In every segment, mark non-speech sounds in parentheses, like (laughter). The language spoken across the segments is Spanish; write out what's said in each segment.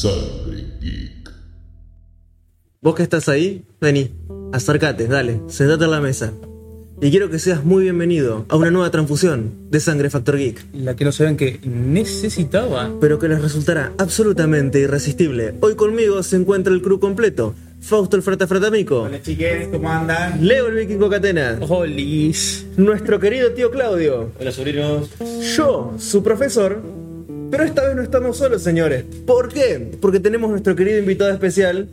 Sangre Geek. Vos que estás ahí, vení, acércate, dale, sentate a la mesa. Y quiero que seas muy bienvenido a una nueva transfusión de Sangre Factor Geek, La que no sabían que necesitaba. pero que les resultará absolutamente irresistible. Hoy conmigo se encuentra el crew completo. Fausto el Frata Fratamico, Hola chiques, ¿cómo andan? Leo el Vikingo Catena, Holis. nuestro querido tío Claudio, Hola sobrinos. yo, su profesor, pero esta vez no estamos solos, señores. ¿Por qué? Porque tenemos nuestro querido invitado especial,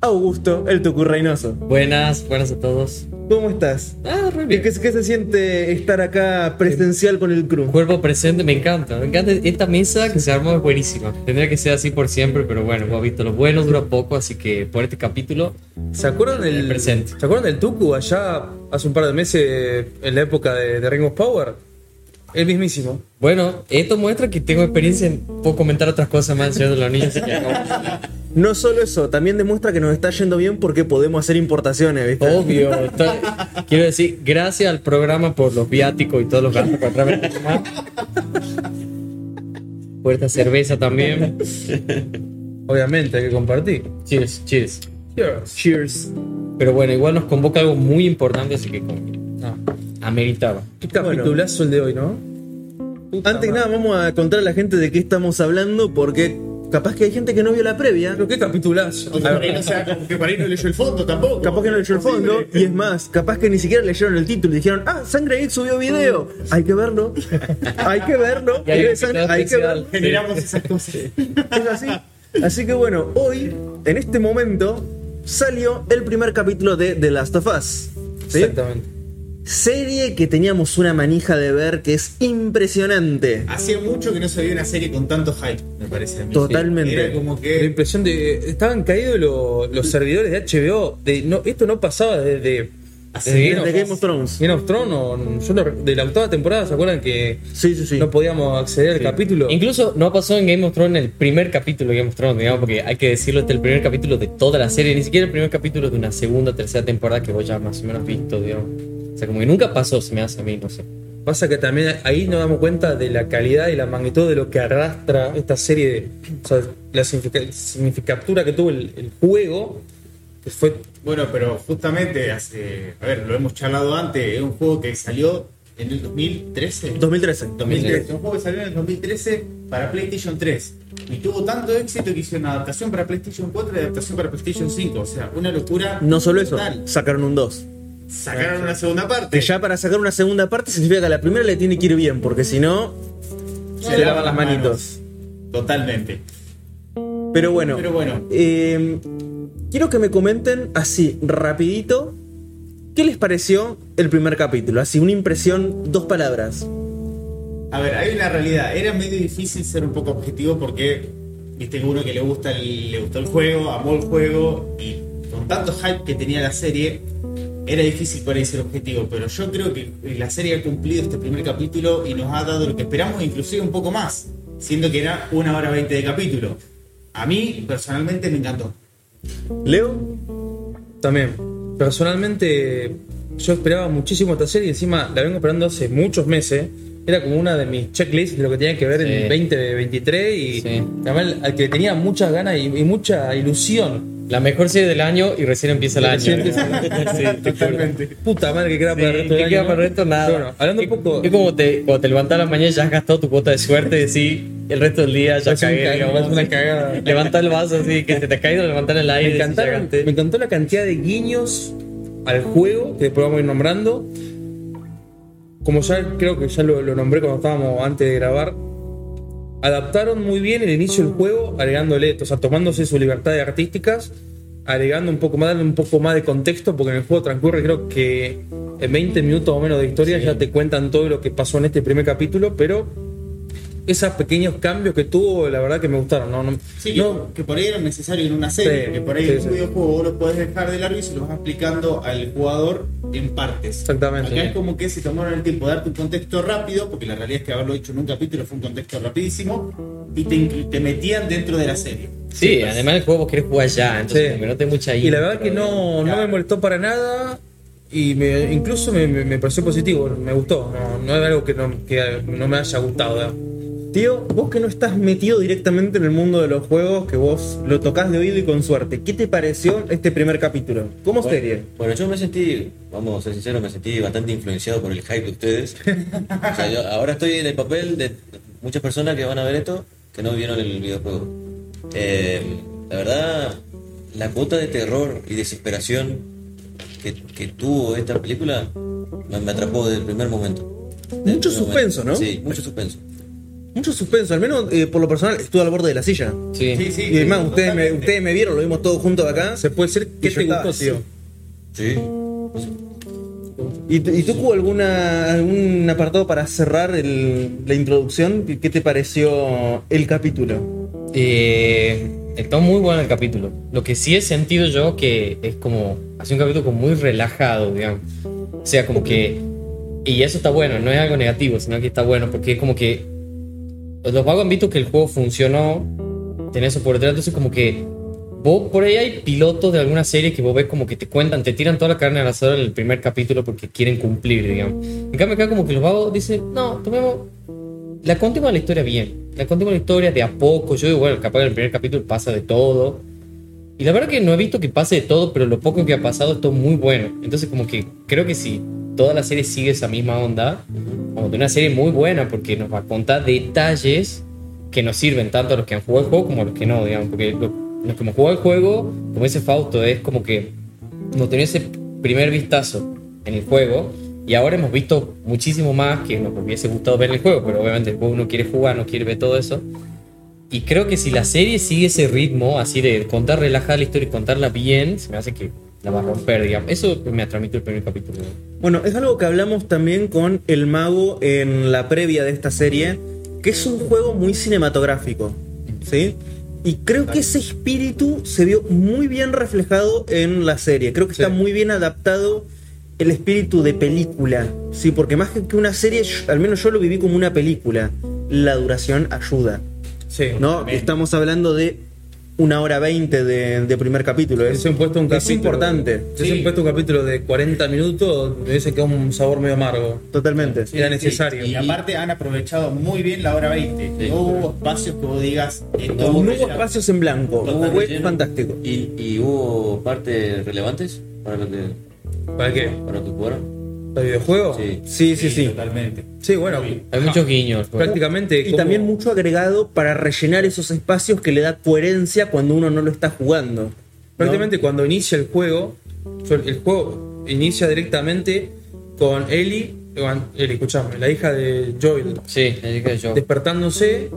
Augusto, el Tucu Reynoso. Buenas, buenas a todos. ¿Cómo estás? Ah, re ¿Qué, bien. qué- qué se siente estar acá presencial con el crew? Cuerpo presente, me encanta. Me encanta esta mesa que se armó, es buenísima. Tendría que ser así por siempre, pero bueno, hemos visto lo bueno, dura poco, así que por este capítulo, ¿Se acuerdan del El presente. ¿Se acuerdan del Tuku allá hace un par de meses en la época de, de Ring of Power? El mismísimo. bueno, esto muestra que tengo experiencia en puedo comentar otras cosas más de los que no. Solo eso, también demuestra que nos está yendo bien porque podemos hacer importaciones, ¿viste? Obvio. estoy- quiero decir, gracias al programa por los viáticos y todos los gastos para traer Por esta cerveza también. Obviamente, hay que compartir. Cheers, cheers. Cheers. Cheers. Pero bueno, igual nos convoca algo muy importante, así que Ah, ameritaba. qué capitulazo el de hoy, ¿no? Puta Antes que nada, vamos a contar a la gente de qué estamos hablando porque capaz que hay gente que no vio la previa. Pero qué capitulazo. O que ahí no sea, como que por ahí no leyó el fondo tampoco. Capaz que no leyó el fondo, y es más, capaz que ni siquiera leyeron el título y dijeron, ah, Sangre Geek subió video. Hay que verlo, hay que verlo, Y hay Regresan, invitado hay que verlo. Generamos esas cosas. Es así. Así que bueno, hoy, en este momento, salió el primer capítulo de The Last of Us. ¿sí? Exactamente. Serie que teníamos una manija de ver que es impresionante. Hacía mucho que no se veía una serie con tanto hype, me parece a mí. Totalmente. Era como La impresión de. Estaban caídos lo- los servidores de HBO. De, no, esto no pasaba desde. De Game of Thrones. Game of Thrones o- yo no- de la octava temporada, ¿se acuerdan que Sí, sí, sí. no podíamos acceder al capítulo? Incluso no pasó en Game of Thrones el primer capítulo de Game of Thrones, digamos, porque hay que decirlo, este es el primer capítulo de toda la serie, ni siquiera el primer capítulo de una segunda, tercera temporada que vos ya más o menos visto, digamos. Sea, como que nunca pasó, se me hace a mí, no sé. Pasa que también ahí nos damos cuenta de la calidad y la magnitud de lo que arrastra esta serie, de, o sea, la significa- significatura que tuvo el, el juego, que fue Bueno, pero justamente hace. A ver, lo hemos charlado antes. Es un juego que salió en el 2013. 2013. 2013, un juego que salió en el 2013 para PlayStation 3 y tuvo tanto éxito que hicieron una adaptación para PlayStation 4 y adaptación para PlayStation 5, o sea, una locura. No solo eso, sacaron un 2. Sacaron una segunda parte. Que ya para sacar una segunda parte significa que a la primera le tiene que ir bien, porque si no, se le lavan las manitos. Totalmente. Pero bueno, Pero bueno, eh, quiero que me comenten así, rapidito, ¿qué les pareció el primer capítulo? Así, una impresión, dos palabras. a ver, hay una realidad. Era medio difícil ser un poco objetivo porque, viste, uno que le gusta el, le gustó el juego, amó el juego y con tanto hype que tenía la serie, era difícil por ahí ser objetivo. Pero yo creo que la serie ha cumplido este primer capítulo y nos ha dado lo que esperamos, inclusive un poco más, siendo que era una hora veinte de capítulo. A mí, personalmente, me encantó. Leo, también. Personalmente, yo esperaba muchísimo esta serie y encima la vengo esperando hace muchos meses. Era como una de mis checklists de lo que tenía que ver Sí. en 2023 y Sí. además al que tenía muchas ganas y, y mucha ilusión. La mejor serie del año y recién empieza el año. (laughs) Sí, Totalmente. Puta madre que queda para el resto del ¿Qué queda año, para el ¿no? resto? Nada. Bueno, hablando un poco. Es como te, cuando te levantas a la mañana ya has gastado tu cuota de suerte y decís el resto del día ya Es un cagué. digamos. es una cagada. Levanta el vaso así, que se te ha caído, levantar el aire. Me, y encantaron- me encantó la cantidad de guiños al juego que después vamos a ir nombrando. Como ya creo que ya lo, lo nombré cuando estábamos antes de grabar, adaptaron muy bien el inicio del juego, agregándole, o sea, tomándose sus libertades artísticas, agregando un poco más, darle un poco más de contexto, porque en el juego transcurre creo que en 20 minutos o menos de historia ya te cuentan todo lo que pasó en este primer capítulo, pero esos pequeños cambios que tuvo, la verdad que me gustaron. No, no, Sí, que, no- que por ahí eran necesarios en una serie, Sí, que por ahí sí, en un sí. videojuego vos lo podés dejar de largo y se lo vas explicando al jugador en partes. Exactamente. Acá es como que se tomaron el tiempo de darte un contexto rápido, porque la realidad es que haberlo hecho en un capítulo fue un contexto rapidísimo, y te, te metían dentro de la serie. Sí, además el juego vos querés jugar ya, entonces Sí. como que no te mucha Y la verdad que no, no me molestó para nada. Y me- incluso me, me- me pareció positivo, me gustó. No, no es algo que no, que no me haya gustado. ¿verdad? Tío, vos que no estás metido directamente en el mundo de los juegos, que vos lo tocas de oído y con suerte, ¿qué te pareció este primer capítulo? ¿Cómo Bueno, serie? Bueno, yo me sentí, vamos a ser sinceros, me sentí bastante influenciado por el hype de ustedes. (laughs) O sea, yo ahora estoy en el papel de muchas personas que van a ver esto que no vieron el videojuego. Eh, la verdad, la cuota de terror y desesperación que, que tuvo esta película me, me atrapó desde el primer momento. Desde Mucho primer suspenso, momento. ¿no? Sí, mucho suspenso. Mucho suspenso, al menos eh, por lo personal estuve al borde de la silla. Sí. Sí, sí. Y además, sí, ustedes me, ustedes me vieron, lo vimos todos juntos acá. Se puede decir que te gustó, tío. Sí. ¿Y, tú- y tú hubo alguna, algún apartado para cerrar el- la introducción? ¿Qué- ¿Qué te pareció el capítulo? Eh, está muy bueno el capítulo. Lo que sí he sentido yo que es como. Hace un capítulo como muy relajado, digamos. O sea, como que. Y eso está bueno, no es algo negativo, sino que está bueno, porque es como que. Los vagos han visto que el juego funcionó, por detrás, entonces como que. Vos, por ahí hay pilotos de alguna serie que vos ves como que te cuentan, te tiran toda la carne al asador en el primer capítulo porque quieren cumplir, digamos. En cambio, acá como que los vagos dicen, no, tomemos la contemos la historia bien. La contemos la historia de a poco. Yo digo, bueno, capaz en el primer capítulo pasa de todo. Y la verdad que no he visto que pase de todo, pero lo poco que ha pasado es muy bueno. Entonces como que creo que si toda la serie sigue esa misma onda, como de una serie muy buena porque nos va a contar detalles que nos sirven tanto a los que han jugado el juego como a los que no, digamos. Porque lo- los que hemos jugado el juego, como dice Fausto, es como que hemos tenido ese primer vistazo en el juego y ahora hemos visto muchísimo más que nos hubiese gustado ver en el juego, pero obviamente después uno quiere jugar, no quiere ver todo eso. Y creo que si la serie sigue ese ritmo, así de contar relajada la historia y contarla bien, se me hace que la va a romper, digamos. Eso me ha transmitido el primer capítulo. Bueno, es algo que hablamos también con El Mago en la previa de esta serie, que es un juego muy cinematográfico, ¿sí? Y creo que ese espíritu se vio muy bien reflejado en la serie. Creo que está muy bien adaptado el espíritu de película, ¿sí? Porque más que una serie, al menos yo lo viví como una película. La duración ayuda, Sí. ¿no? Totalmente. Estamos hablando de una hora veinte de, de primer capítulo. Es, han puesto un es capítulo. importante, Se han puesto un capítulo de 40 minutos, me dice que es un sabor medio amargo. totalmente. Era necesario. Y aparte han aprovechado muy bien la hora 20. Sí. No hubo espacios que vos digas. No hubo espacios en blanco, Total relleno. fantástico. ¿Y, y hubo partes relevantes para lo que, ¿Para qué? para lo que jugaron? ¿Para el videojuego? Sí. Sí, sí, sí. Totalmente. Sí, bueno. Hay muchos guiños. pues. Prácticamente. Y también mucho agregado para rellenar esos espacios que le da coherencia cuando uno no lo está jugando. ¿no? Prácticamente cuando inicia el juego, el juego inicia directamente con Ellie, Ellie, escuchame, la hija de Joel, Sí, le dije yo. despertándose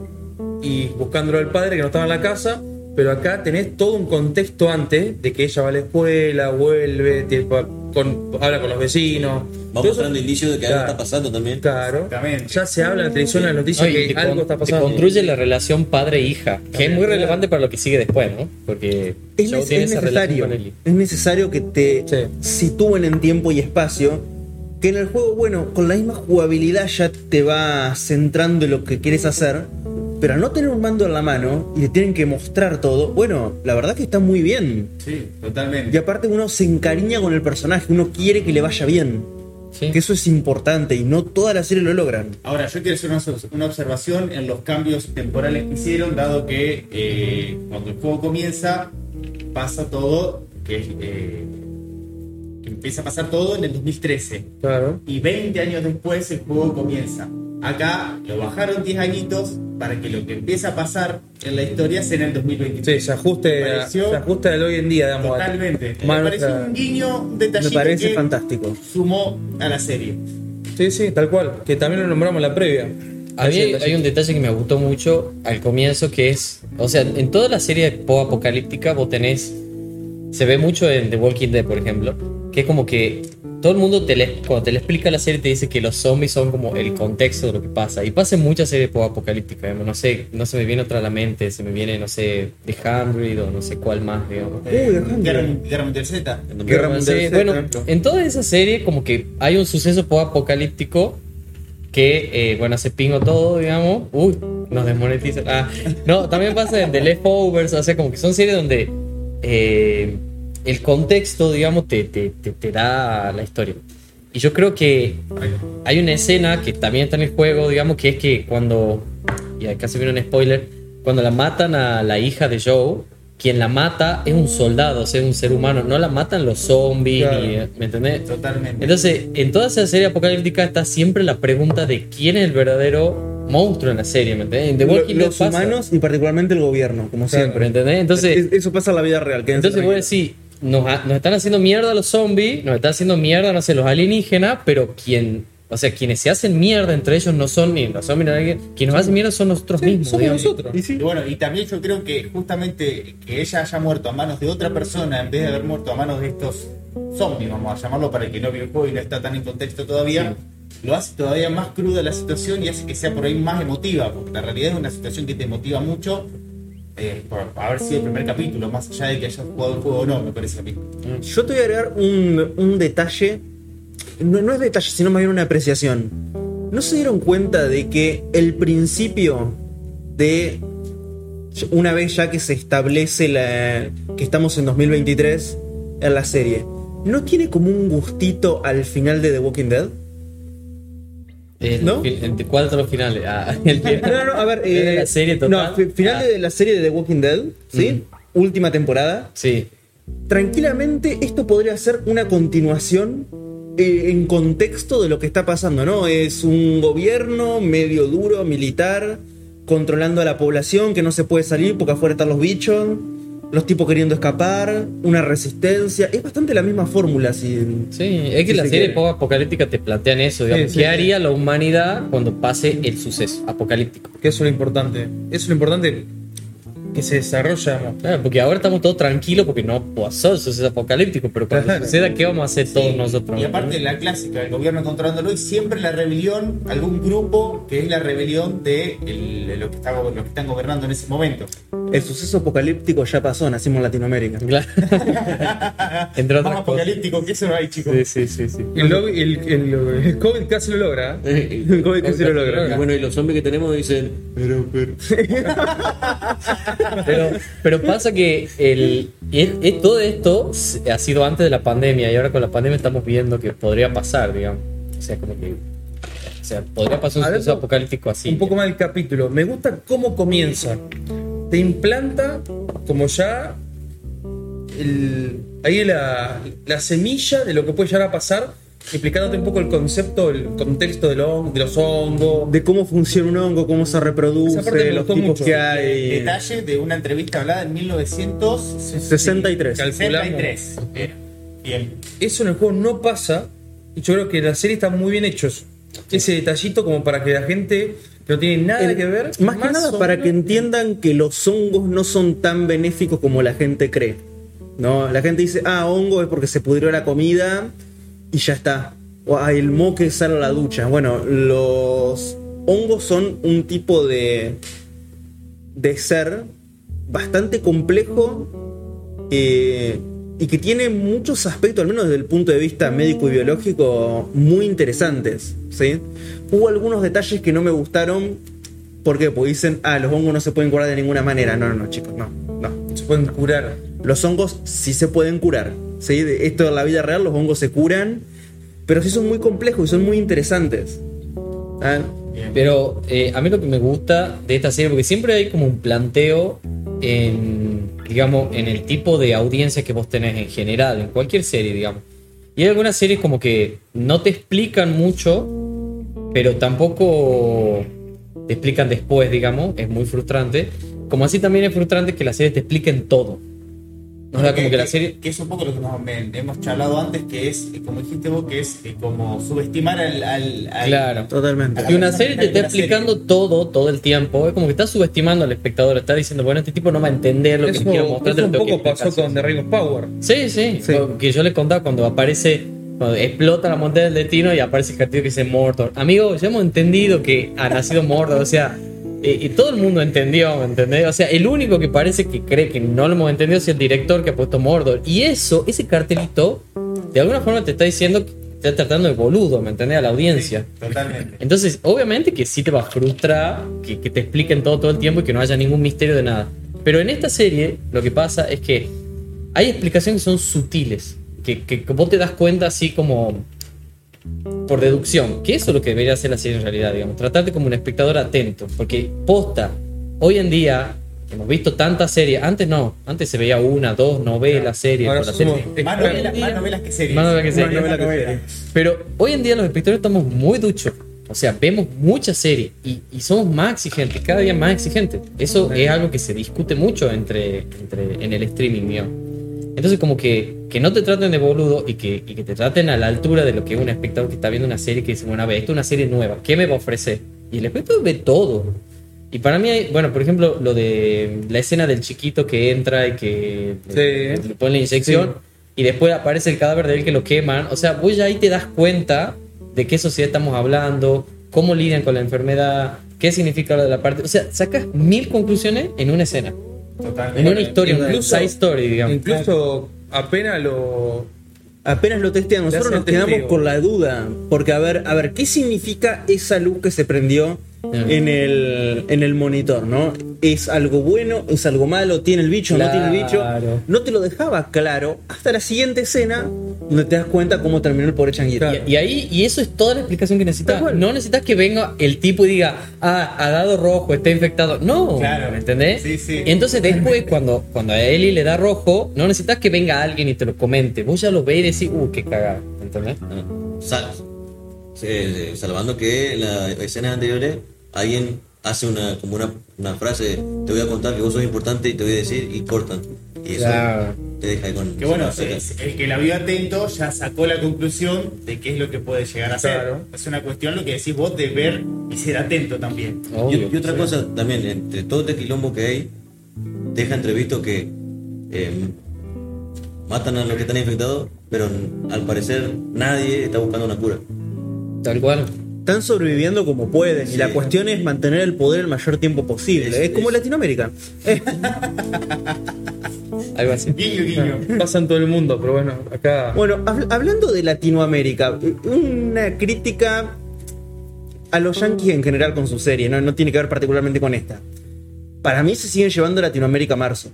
y buscándolo al padre que no estaba en la casa, pero acá tenés todo un contexto antes de que ella va a la escuela, vuelve, tipo, con- habla con los vecinos. Va mostrando indicios de que algo está pasando también. Claro. Ya se habla en la televisión, en las noticias, No, que te, algo con- está te pasando. construye la relación padre-hija, que es muy relevante para lo que sigue después, ¿no? Porque Es, necesario. Es necesario que te Sí. sitúen en tiempo y espacio. Que en el juego, bueno, con la misma jugabilidad ya te va centrando en lo que quieres hacer. Pero al no tener un mando en la mano y te tienen que mostrar todo, bueno, la verdad que está muy bien. Sí, totalmente. Y aparte uno se encariña con el personaje, uno quiere que le vaya bien. Sí. Que eso es importante y no toda la serie lo logran. Ahora, yo quiero hacer una, una observación en los cambios temporales que hicieron, dado que eh, cuando el juego comienza, pasa todo, que, eh, que empieza a pasar todo en el 2013. Claro. Y 20 años después el juego comienza. Acá lo bajaron 10 añitos para que lo que empieza a pasar en la historia sea en el 2023. Sí, se ajuste, Me pareció- se ajusta al hoy en día, digamos. Totalmente. Me pareció un guiño, un Me detallito parece que fantástico. sumó a la serie. Sí, sí, tal cual. Que también lo nombramos en la previa. A mí hay, hay un detalle que me gustó mucho al comienzo que es, o sea, en toda la serie post-apocalíptica vos tenés, se ve mucho en The Walking Dead, por ejemplo, que es como que todo el mundo te le- cuando te le explica la serie te dice que los zombies son como el contexto de lo que pasa. Y pasa en muchas series post-apocalípticas, digamos, no sé, no se me viene otra a la mente, se me viene, no sé, The Hundred o no sé cuál más, digamos. Eh, Alejandro. Guerra, Guerra Mundial Z. Guerra Mundial Z, bueno, en toda esa serie como que hay un suceso post-apocalíptico que, eh, bueno, hace pingo todo, digamos. Uy, nos desmonetizan. Ah, no, también pasa en The Leftovers, o sea, como que son series donde eh, el contexto, digamos, te, te, te, te da la historia. Y yo creo que hay una escena que también está en el juego, digamos, que es que cuando y acá se viene un spoiler, cuando la matan a la hija de Joe, quien la mata es un soldado, o sea, es un ser humano, no la matan los zombies, Claro. ni- ¿me entendés? Totalmente. Entonces, en toda esa serie apocalíptica está siempre la pregunta de quién es el verdadero monstruo en la serie, ¿me entendés? En The Lo- los pasa, humanos y particularmente el gobierno, como ¿me siempre. entendés? Entonces, Es- eso pasa en la vida real. entonces voy a decir, nos, ha- nos están haciendo mierda los zombies, nos están haciendo mierda, no sé, los alienígenas, pero quien, o sea, quienes se hacen mierda entre ellos no son ni los zombies ni nadie, quienes nos hacen mierda son nosotros mismos. Somos digamos. nosotros. Y sí, Y bueno, y también yo creo que justamente que ella haya muerto a manos de otra persona en vez de haber muerto a manos de estos zombies, vamos a llamarlo para el que no vio el juego y no está tan en contexto todavía, lo hace todavía más cruda la situación y hace que sea por ahí más emotiva, porque la realidad es una situación que te motiva mucho eh, por haber sido el primer capítulo, más allá de que hayas jugado el juego o no, me parece a mí. Yo te voy a agregar un, un detalle. No, no es detalle, sino más bien una apreciación. ¿No se dieron cuenta de que el principio de. Una vez ya que se establece la, que estamos en 2023 en la serie, ¿no tiene como un gustito al final de The Walking Dead? El, ¿No? el de ¿Cuál de los finales? Ah, (laughs) el No, no, a ver. (laughs) ¿De la serie total? No, fi- final Ah. de la serie de The Walking Dead, ¿sí? Última temporada. Sí. tranquilamente esto podría ser una continuación eh, en contexto de lo que está pasando, ¿no? Es un gobierno medio duro, militar, controlando a la población que no se puede salir porque afuera están los bichos, los tipos queriendo escapar, una resistencia. Es bastante la misma fórmula, si. Sí, es que Si la se serie quiere. poco apocalíptica te plantean eso, digamos. Sí, sí, ¿Qué sí. haría la humanidad cuando pase el suceso apocalíptico? Que eso es lo importante. Eso es lo importante que se desarrolla. Claro, porque ahora estamos todos tranquilos porque no pasó el suceso apocalíptico, pero cuando Claro. suceda, ¿qué vamos a hacer todos nosotros? Y aparte la clásica, el gobierno controlándolo y siempre la rebelión, algún grupo que es la rebelión de, el- lo, que está, lo que están gobernando en ese momento. El suceso apocalíptico ya pasó, nacimos en Latinoamérica. Claro. (laughs) Entre Más otras cosas. apocalíptico que eso no hay, chicos. Sí, sí, sí, sí. El, lobby- el, el- el COVID casi lo logra. ¿eh? Eh, ¿Cómo es que se lo logra? y bueno, y los zombies que tenemos dicen, pero, pero. (laughs) Pero, pero pasa que el, es- es- todo esto ha sido antes de la pandemia y ahora con la pandemia estamos viendo que podría pasar, digamos. O sea, como que. O sea, podría pasar un suceso apocalíptico así. Un poco más del capítulo. Me gusta cómo comienza. Te implanta como ya el- ahí la, la semilla de lo que puede llegar a pasar, explicándote un poco el concepto, el contexto de, lo- de los hongos. De cómo funciona un hongo, cómo se reproduce, los tipos mucho. que hay. Detalle de una entrevista hablada en 63. 1963. Calculamos. 63. Era. Bien. Eso en el juego no pasa. Y yo creo que la serie está muy bien hecho. Ese detallito como para que la gente que no tiene nada El- que ver. Más que nada para que entiendan que los hongos no son tan benéficos como la gente cree. ¿no? La gente dice, ah, hongo es porque se pudrió la comida y ya está. O el moque sale a la ducha. Bueno, los hongos son un tipo de, de ser bastante complejo eh, y que tiene muchos aspectos, al menos desde el punto de vista médico y biológico, muy interesantes. ¿sí? Hubo algunos detalles que no me gustaron. ¿Por qué? Porque dicen, ah, los hongos no se pueden curar de ninguna manera. No, no, no, chicos, no, no. Se pueden curar. Los hongos sí se pueden curar. ¿sí? Esto en la vida real, los hongos se curan, pero sí son muy complejos y son muy interesantes. Ah, Pero eh, a mí lo que me gusta de esta serie, porque siempre hay como un planteo en, digamos, en el tipo de audiencia que vos tenés en general, en cualquier serie, digamos. Y hay algunas series como que no te explican mucho, pero tampoco te explican después, digamos, es muy frustrante. Como así también es frustrante que las series te expliquen todo. O sea, como que la serie... que es un poco lo que nos, me- hemos charlado antes, que es, eh, como dijiste vos, que es eh, como subestimar al. al- al- Claro. totalmente. Y una serie te está serie. explicando todo, todo el tiempo. Es como que está subestimando al espectador. Está diciendo, bueno, este tipo no va a entender lo que quiero mostrar. eso un que poco pasó con The Ring of Power. Sí, sí. Que yo le contaba cuando aparece, cuando explota la montaña del destino y aparece el cartillo que dice Mordor. Amigo, ya hemos entendido que ha nacido Mordor. O sea, y todo el mundo entendió, ¿me entendés? O sea, el único que parece que cree que no lo hemos entendido es el director que ha puesto Mordor. Y eso, ese cartelito, de alguna forma te está diciendo que te está tratando de boludo, ¿me entendés? A la audiencia. Totalmente. Entonces, obviamente que sí te va a frustrar que, que te expliquen todo todo el tiempo y que no haya ningún misterio de nada. Pero en esta serie lo que pasa es que hay explicaciones que son sutiles, que, que- que vos te das cuenta así como... por deducción, que eso es lo que debería hacer la serie en realidad, digamos, tratarte como un espectador atento, porque posta, hoy en día hemos visto tantas series, antes no, antes se veía una, dos novelas, series, Ahora por la somos serie. Más novelas, más novelas que series. Más novelas que series. Más novelas que series. Pero hoy en día los espectadores estamos muy duchos. O sea, vemos muchas series y, y somos más exigentes, cada día más exigentes. Eso es algo que se discute mucho entre, entre- en el streaming mío. Entonces, como que, que no te traten de boludo y que, y que te traten a la altura de lo que es un espectador que está viendo una serie que dice, bueno, a ver, esto es una serie nueva, ¿qué me va a ofrecer? Y el espectador ve todo. Y para mí, hay, bueno, por ejemplo, lo de la escena del chiquito que entra y que Sí. le, le ponen la inyección y después aparece el cadáver de él que lo queman. O sea, vos ya ahí te das cuenta de qué sociedad estamos hablando, cómo lidian con la enfermedad, qué significa lo de la parte. O sea, sacas mil conclusiones en una escena, Totalmente. en una historia, una incluso- side story, digamos. Incluso apenas lo. Apenas lo testean, nosotros nos quedamos testigo. con la duda. Porque, a ver, a ver, ¿qué significa esa luz que se prendió en el, en el monitor, no? ¿Es algo bueno? ¿Es algo malo? ¿Tiene el bicho? ¿No tiene el bicho? Claro. No te lo dejaba claro hasta la siguiente escena donde te das cuenta cómo terminó el pobre changuito. Y, y ahí, y eso es toda la explicación que necesitas. No necesitas que venga el tipo y diga, ah, ha dado rojo, está infectado. No, Claro. ¿me entendés? Sí, sí. Y entonces después, cuando, cuando a Eli le da rojo, no necesitas que venga alguien y te lo comente. Vos ya lo ves y decís, uh, qué cagada, ¿entendés? Ah, sal- eh, salvando que en las escenas anteriores alguien hace una como una, una frase te voy a contar que vos sos importante y te voy a decir y cortan y eso Claro. te deja ahí con Que bueno, es- el que la vio atento ya sacó la conclusión de qué es lo que puede llegar a ser. Claro. Es una cuestión lo que decís vos de ver y ser atento también. y, Obvio. y otra cosa también entre todo este quilombo que hay deja entrevisto que eh, matan a los que están infectados pero al parecer nadie está buscando una cura Tal cual. Están sobreviviendo como pueden y la cuestión es mantener el poder el mayor tiempo posible. Es- Es, como es- Latinoamérica. (laughs) Algo así. Guiño, guiño. Pasa en todo el mundo, pero bueno, acá. Bueno, hab- hablando de Latinoamérica, una crítica a los yankees en general con su serie, ¿no? no tiene que ver particularmente con esta. Para mí se siguen llevando Latinoamérica a marzo.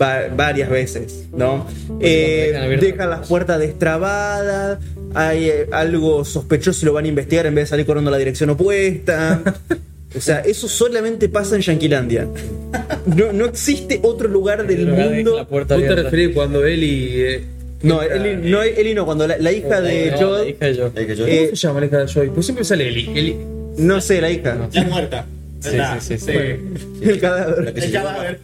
Va- varias veces, ¿no? Eh, dejan las puertas destrabadas, hay eh, algo sospechoso y lo van a investigar en vez de salir corriendo a la dirección opuesta. (laughs) O sea, eso solamente pasa en Yanquilandia. No, no existe otro lugar del mundo. la ¿Vos te referís cuando Eli. eh, No, entra- Eli no, Eli no, cuando la, la hija de No, Joel. la hija de yo- Eh, ¿Cómo se llama la hija de Joy? Pues siempre sale Eli. Eli. No sé, la hija. Ya muerta. Sí, sí, sí, sí. El cadáver. El cadáver.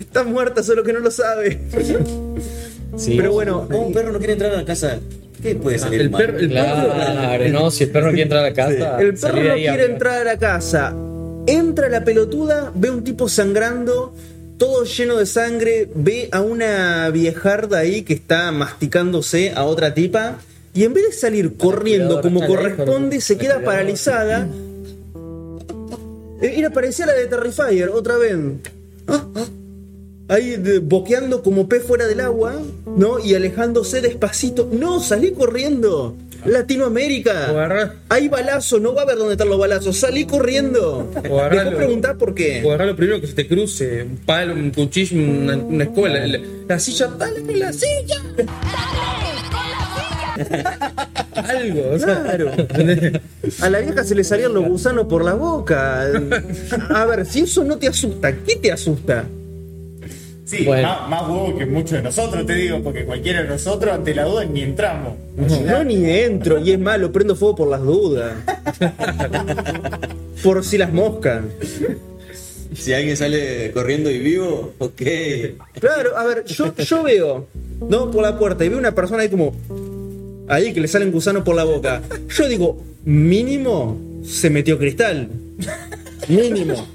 Está muerta, solo que no lo sabe. Sí. Pero bueno, Oh, un perro no quiere entrar a la casa ¿qué puede salir El mal? perro. El perro. Claro, no, si el perro no quiere entrar a la casa, el perro no quiere a- entrar a la casa. Entra la pelotuda, ve un tipo sangrando, todo lleno de sangre, ve a una viejarda ahí que está masticándose a otra tipa. Y en vez de salir corriendo como corresponde, se queda paralizada. (laughs) Eh, Era parecía la de Terrifier, otra vez. Ah, ah. Ahí de- boqueando como pez fuera del agua, ¿no? Y alejándose despacito. No, salí corriendo. Latinoamérica. O agarrá- Hay balazos, no va a ver dónde están los balazos. Salí corriendo. O agarralo. Dejó preguntar por qué. O agarrar lo primero que se te cruce, un palo, un cuchillo, una, una escuela, la, la silla, dale con la silla. (laughs) Algo, o sea, Claro. (laughs) A la vieja se le salían los gusanos por la boca. A ver, si eso no te asusta, ¿qué te asusta? Sí, Bueno. más, más huevo que muchos de nosotros, te digo, porque cualquiera de nosotros ante la duda ni entramos. No, ni entro. Y es malo, prendo fuego por las dudas. Por si las moscas. si alguien sale corriendo y vivo ok Claro, a ver, yo, yo veo, ¿no? Por la puerta y veo una persona ahí como. Ahí que le salen gusanos por la boca. Yo digo, mínimo se metió cristal. Mínimo.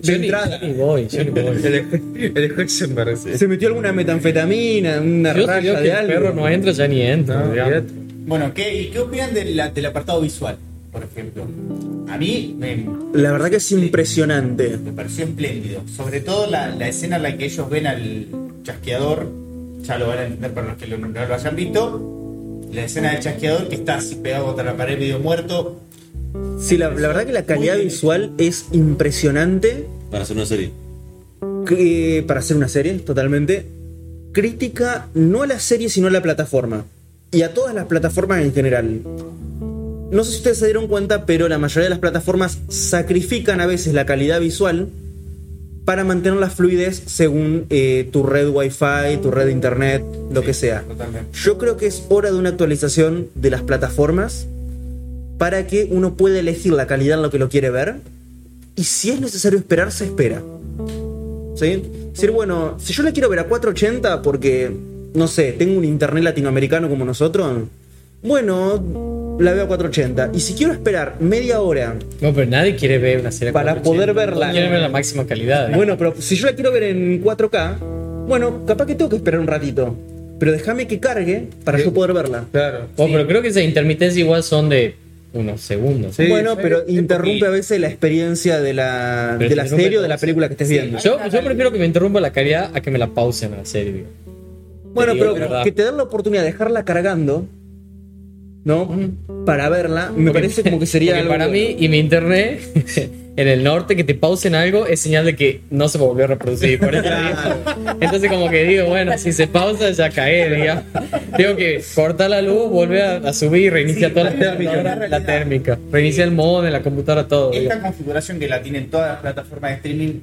De entrada. yo ni voy, yo ni voy. el, el Heisenberg. Se metió alguna metanfetamina, una Yo raya veo que de el algo. perro no entra, ya ni entra. No. Bueno, ¿qué, ¿y qué opinan de la- del apartado visual, por ejemplo? A mí me, La verdad que es impresionante. me pareció espléndido. Sobre todo la, la escena en la que ellos ven al chasqueador, ya lo van a entender para los que lo- no lo hayan visto. La escena del chasqueador que está así pegado contra la pared medio muerto. Sí, la, la verdad que la calidad visual es impresionante. para hacer una serie que- para hacer una serie, totalmente. Crítica no a la serie, sino a la plataforma. y a todas las plataformas en general. No sé si ustedes se dieron cuenta, pero la mayoría de las plataformas sacrifican a veces la calidad visual para mantener la fluidez según eh, tu red Wi-Fi, tu red de internet, lo que sea. Totalmente. Yo creo que es hora de una actualización de las plataformas para que uno pueda elegir la calidad en lo que lo quiere ver y si es necesario esperar, se espera. ¿Sí? Decir, bueno, si yo la quiero ver a 480 porque, no sé, tengo un internet latinoamericano como nosotros, bueno, la veo a 480. Y si quiero esperar media hora, No, pero nadie quiere ver una serie Para 480. poder verla. Todos Quieren ver la máxima calidad. ¿eh? bueno, pero si yo la quiero ver en 4K, bueno, capaz que tengo que esperar un ratito. Pero déjame que cargue para yo poder verla. Claro. Oh, pero creo que esas intermitencias igual son de unos segundos. Sí, bueno, pero interrumpe a veces la experiencia de la, Pero de la serie o de la película que estés Sí, viendo. Yo, yo prefiero que me interrumpa la calidad a que me la pausen a la serie. Bueno, pero que te den la oportunidad de dejarla cargando, ¿no? Para verla, me Porque- parece como que sería algo para bueno. mí y mi internet (laughs) en el norte que te pausen algo es señal de que no se volvió a reproducir. Por eso digo. Entonces como que digo, bueno, si se pausa ya cae, digamos. Tengo que cortar la luz, volver a, a subir y reiniciar Sí, toda la la térmica, realidad. la térmica. Reiniciar el modo de la computadora, todo. Esta configuración que la tienen todas las plataformas de streaming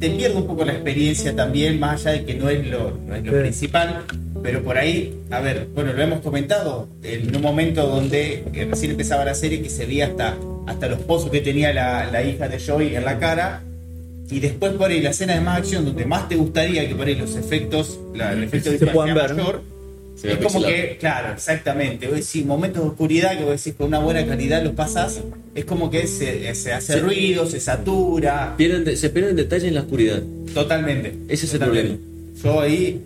te pierde un poco la experiencia también, más allá de que no es lo, no es lo Sí. principal. Pero por ahí, a ver, bueno, lo hemos comentado, en un momento donde eh, recién empezaba la serie que se veía hasta, hasta los pozos que tenía la, la hija de Joey en la cara. Y después por ahí la escena de más acción donde más te gustaría que por ahí los efectos, la, el efecto Se puedan sea ver. mayor, Se es como que, claro, exactamente. Vos decís, momentos de oscuridad que vos decís con una buena calidad los pasás, es como que se, se hace Sí. ruido, se satura. Pierden de- se pierden detalles en la oscuridad. Totalmente. Ese es el Totalmente. Yo ahí.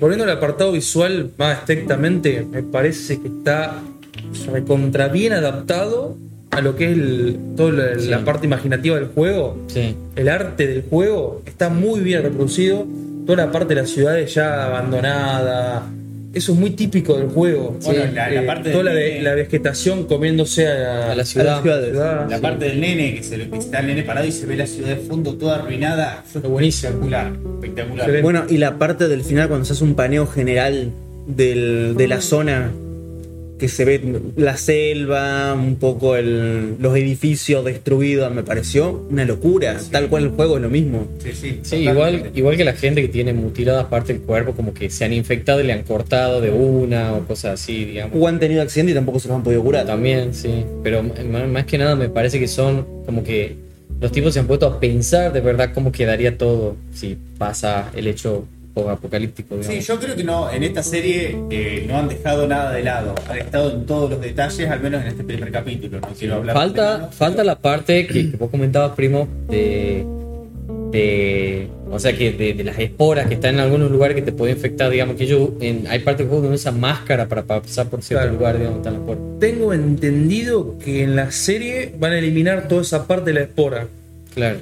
Volviendo al apartado visual más estrictamente, me parece que está recontra bien adaptado a lo que es el- toda la, Sí. la parte imaginativa del juego. Sí. El arte del juego está muy bien reproducido. Toda la parte de las ciudades ya abandonada. Eso es muy típico del juego. Bueno, la- la Eh, parte toda la, nene. vegetación comiéndose a, A la ciudad. A. La parte del nene, que, se, que está el nene parado y se ve la ciudad de fondo toda arruinada. Es buenísimo. Espectacular. Espectacular. Bueno, y la parte del final cuando se hace un paneo general del- de la zona que se ve la selva, un poco el- los edificios destruidos, me pareció una locura. Tal cual el juego es lo mismo. Sí, sí. Sí, igual, igual que la gente que tiene mutiladas partes del cuerpo, como que se han infectado y le han cortado de una o cosas así, digamos. O han tenido accidente y tampoco se los han podido curar. También, sí. Pero más que nada me parece que son como que los tipos se han puesto a pensar de verdad cómo quedaría todo si pasa el hecho apocalíptico. Sí, Digamos. yo creo que no, en esta serie eh, no han dejado nada de lado. Han estado en todos los detalles, al menos en este primer capítulo. No quiero hablar. Falta, de- falta la parte que, que vos comentabas, primo, de, de. O sea, que de, de las esporas que están en algunos lugares que te pueden infectar, digamos, que yo. En, hay partes del juego donde usan máscara para pasar por cierto Claro. lugar, digamos, están las puertas. Tengo entendido que en la serie van a eliminar toda esa parte de la espora. Claro.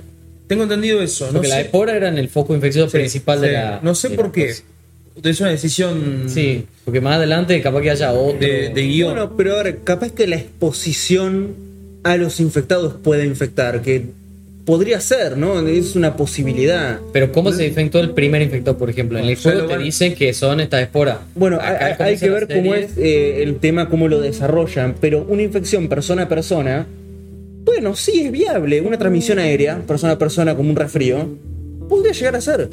Tengo entendido eso. No Porque la sé, espora era en el foco infeccioso Sí, principal de la. No sé por la qué. cosa. Es una decisión Sí, porque más adelante capaz que haya otro. de, de guion. Bueno, pero ahora, capaz que la exposición a los infectados puede infectar, que podría ser, ¿no? Es una posibilidad. Pero ¿cómo se infectó el primer infectado, por ejemplo? En el juego te van- dicen que son estas esporas. Bueno, Acá hay, que la ver cómo es eh, el tema, cómo lo desarrollan, pero una infección persona a persona, bueno, sí es viable. Una transmisión aérea, persona a persona, como un resfrío, podría llegar a ser.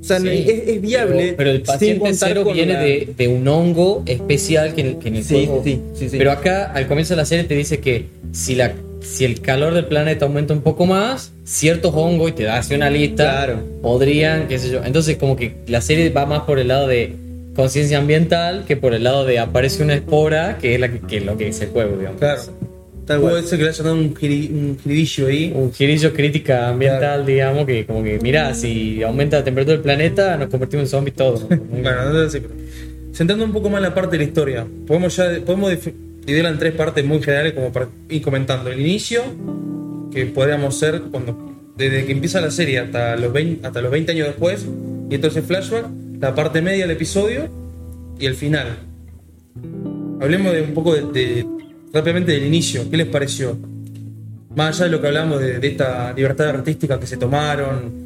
O sea, Sí, es, es viable. Pero, pero el paciente cero viene la- de, de un hongo especial que en que en el Sí, sí. Pero acá, al comienzo de la serie, te dice que si, la, si el calor del planeta aumenta un poco más, ciertos hongos, y te da así una lista, Claro. podrían, qué sé yo. Entonces, como que la serie va más por el lado de conciencia ambiental que por el lado de aparece una espora, que es la que, que es lo que dice el juego, digamos. Claro. Tal cual. Puede ser que le hayan dado un, giri- un girillo ahí. Un girillo crítica ambiental, digamos, que como que, mira, si aumenta la temperatura del planeta, nos convertimos en zombies todos. (laughs) Bueno, no sé, pero- Centrando un poco más en la parte de la historia, podemos ya podemos dividirla en tres partes muy generales como para ir comentando. El inicio, que podríamos ser cuando desde que empieza la serie hasta los 20, hasta los 20 años después, y entonces flashback, la parte media del episodio y el final. Hablemos de un poco de, de- rápidamente del inicio, ¿qué les pareció? Más allá de lo que hablamos de, esta libertad artística que se tomaron,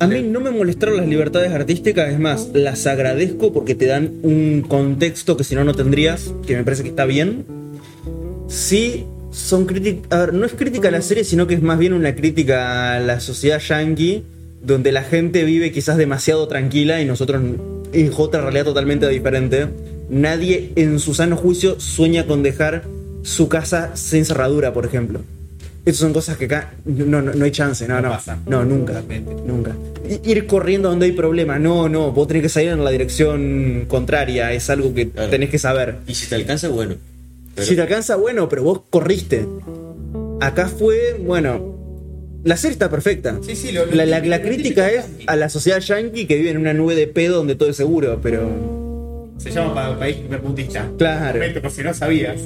A mí no me molestaron las libertades artísticas, es más, las agradezco porque te dan un contexto que si no no tendrías, que me parece que está bien. Sí, son críticas. A ver, no es crítica a la serie, sino que es más bien una crítica a la sociedad yankee, donde la gente vive quizás demasiado tranquila y nosotros es otra realidad totalmente diferente. Nadie en su sano juicio sueña con dejar su casa sin cerradura, por ejemplo. Estas son cosas que acá no, no, no hay chance, no, No no. pasa. No, nunca. Nunca. Ir corriendo donde hay problema, no, no. Vos tenés que salir en la dirección contraria, es algo que Claro. tenés que saber. Y si te alcanza, bueno. Pero- Si te alcanza, bueno, pero vos corriste. Acá fue, bueno. La serie está perfecta. Sí, sí, lo- lo la, la- la crítica es a la sociedad yankee que vive en una nube de pedo donde todo es seguro, pero. Se llama pa- país primermundista. Claro. Por si no sabías.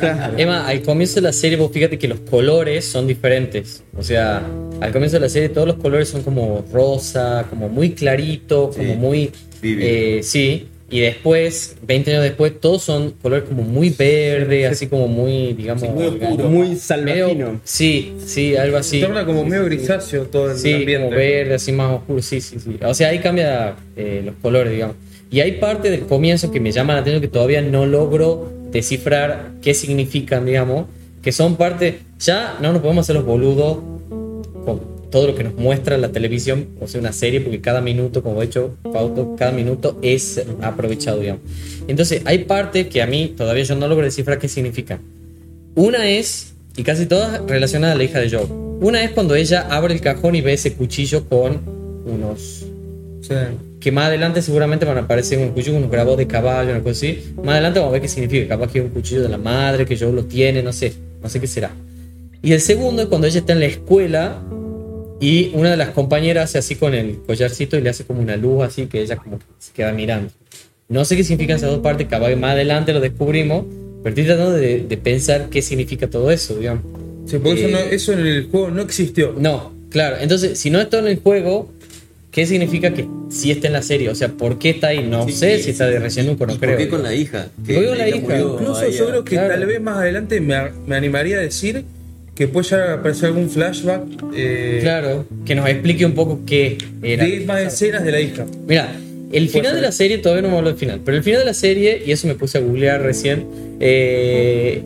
Claro. Emma, al comienzo de la serie vos fíjate que los colores son diferentes. O sea, al comienzo de la serie todos los colores son como rosa, como muy clarito, como Sí, muy... eh, sí, y después, 20 años después, todos son colores como muy verde, así como muy, digamos... Sí, muy oscuro. Muy medio- salvajino. Sí, sí, algo así. Se torna como medio grisáceo todo el Sí, ambiente. como verde, así más oscuro, sí, sí, sí. O sea, ahí cambia eh, los colores, digamos. Y hay parte del comienzo que me llama la atención que todavía no logro descifrar qué significan, digamos, que son parte, ya no nos podemos hacer los boludos con todo lo que nos muestra la televisión, o sea, una serie, porque cada minuto, como he hecho Pauto, cada minuto es aprovechado, digamos. Entonces, hay parte que a mí todavía yo no logro descifrar qué significan. Una es, y casi todas relacionadas a la hija de Joe. Una es cuando ella abre el cajón y ve ese cuchillo con unos. Sí. Que más adelante seguramente van a aparecer un cuchillo con unos grabados de caballo, una cosa así. Más adelante vamos a ver qué significa. Capaz que es un cuchillo de la madre, que Joe lo tiene, no sé. No sé qué será. Y el segundo es cuando ella está en la escuela y una de las compañeras hace así con el collarcito y le hace como una luz así que ella como que se queda mirando. No sé qué significan esas dos partes, capaz que más adelante lo descubrimos, pero estoy tratando de, de pensar qué significa todo eso, digamos. Sí, porque eso, Eh, no- eso en el juego no existió. No, claro. Entonces, si no está en el juego, ¿qué significa que sí está en la serie? O sea, ¿por qué está ahí? No Sí, sé sí, si está de recién no ¿Y creo. ¿Por qué con la hija? ¿Por qué con la hija? Incluso yo creo que claro. tal vez más adelante me, me animaría a decir que puede llegar a aparecer algún flashback eh, Claro, que nos explique un poco qué era. de más escenas de la hija. Mira, el final ser. de la serie, todavía no me hablo del final, pero el final de la serie, y eso me puse a googlear recién, eh,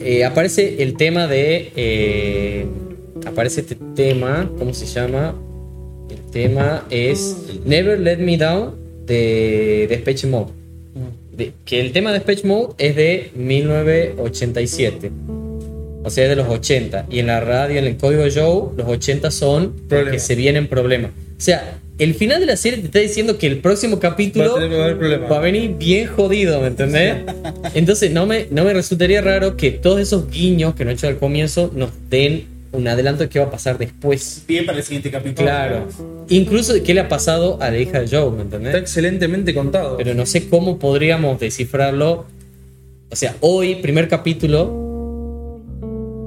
eh, aparece el tema de. eh, aparece este tema, ¿cómo se llama? Tema es Never Let Me Down de Depeche Mode. De- que el tema de Depeche Mode es de 1987. O sea, es de los 80. Y en la radio, en el código Joe, los 80 son que Problemas. se vienen problemas. O sea, el final de la serie te está diciendo que el próximo capítulo a va a venir bien jodido, ¿me entendés? Entonces no me, no me resultaría raro que todos esos guiños que no he hecho al comienzo nos den un adelanto de qué va a pasar después. Bien para el siguiente capítulo. Claro. Incluso de qué le ha pasado a la hija de Joe, ¿me Está entendés? excelentemente contado. Pero no sé cómo podríamos descifrarlo. O sea, hoy, primer capítulo,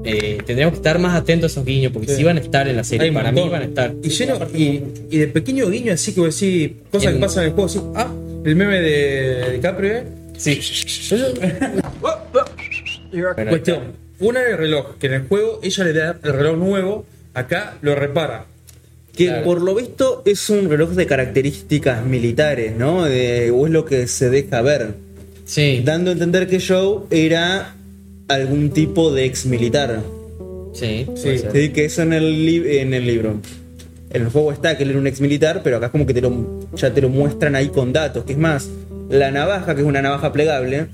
eh, tendríamos que estar más atentos a esos guiños, porque Sí. sí van a estar en la serie. Hay Para mí van a estar. Y lleno, y, y de pequeño guiño así que decís, cosas En- que pasan en el juego, así, ah, el meme de DiCaprio, ¿eh? Sí. (laughs) Bueno, Cuestión, una el reloj, que en el juego ella le da el reloj nuevo, acá lo repara. Que Claro. por lo visto es un reloj de características militares, ¿no? De- o es lo que se deja ver. Sí, Dando a entender que Joe era algún tipo de ex militar. sí, Sí, que eso en el, li- en el libro. En el juego está que él era un ex militar, pero acá es como que te lo, ya te lo muestran ahí con datos. Que es más, la navaja, que es una navaja plegable,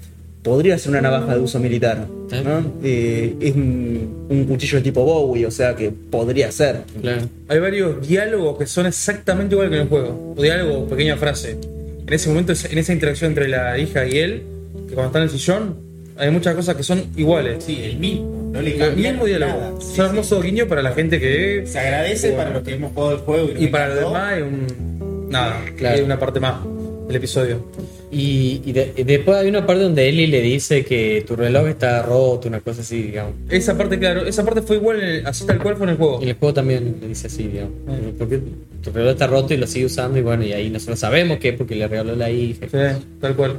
podría ser una navaja de uso militar. ¿no? Eh, es un, un cuchillo de tipo Bowie, o sea que podría ser. Claro. Hay varios diálogos que son exactamente igual que en el juego. O diálogo, pequeña frase. En ese momento, en esa interacción entre la hija y él, que cuando está en el sillón, hay muchas cosas que son iguales. Sí, el mismo. No le El mismo diálogo. Sí, Es un hermoso guiño para la gente que. Se agradece para los que hemos jugado el juego. nos Y para los demás es un. Nada, Claro. es una parte más del episodio. Y, y de- y después hay una parte donde Ellie le dice que tu reloj está roto, una cosa así, digamos. Esa parte, claro, esa parte fue igual, en el- así tal cual fue en el juego. Y en el juego también le dice así, digamos. Porque tu reloj está roto y lo sigue usando y bueno, y ahí nosotros sabemos que es porque le regaló la hija. Sí, tal cual.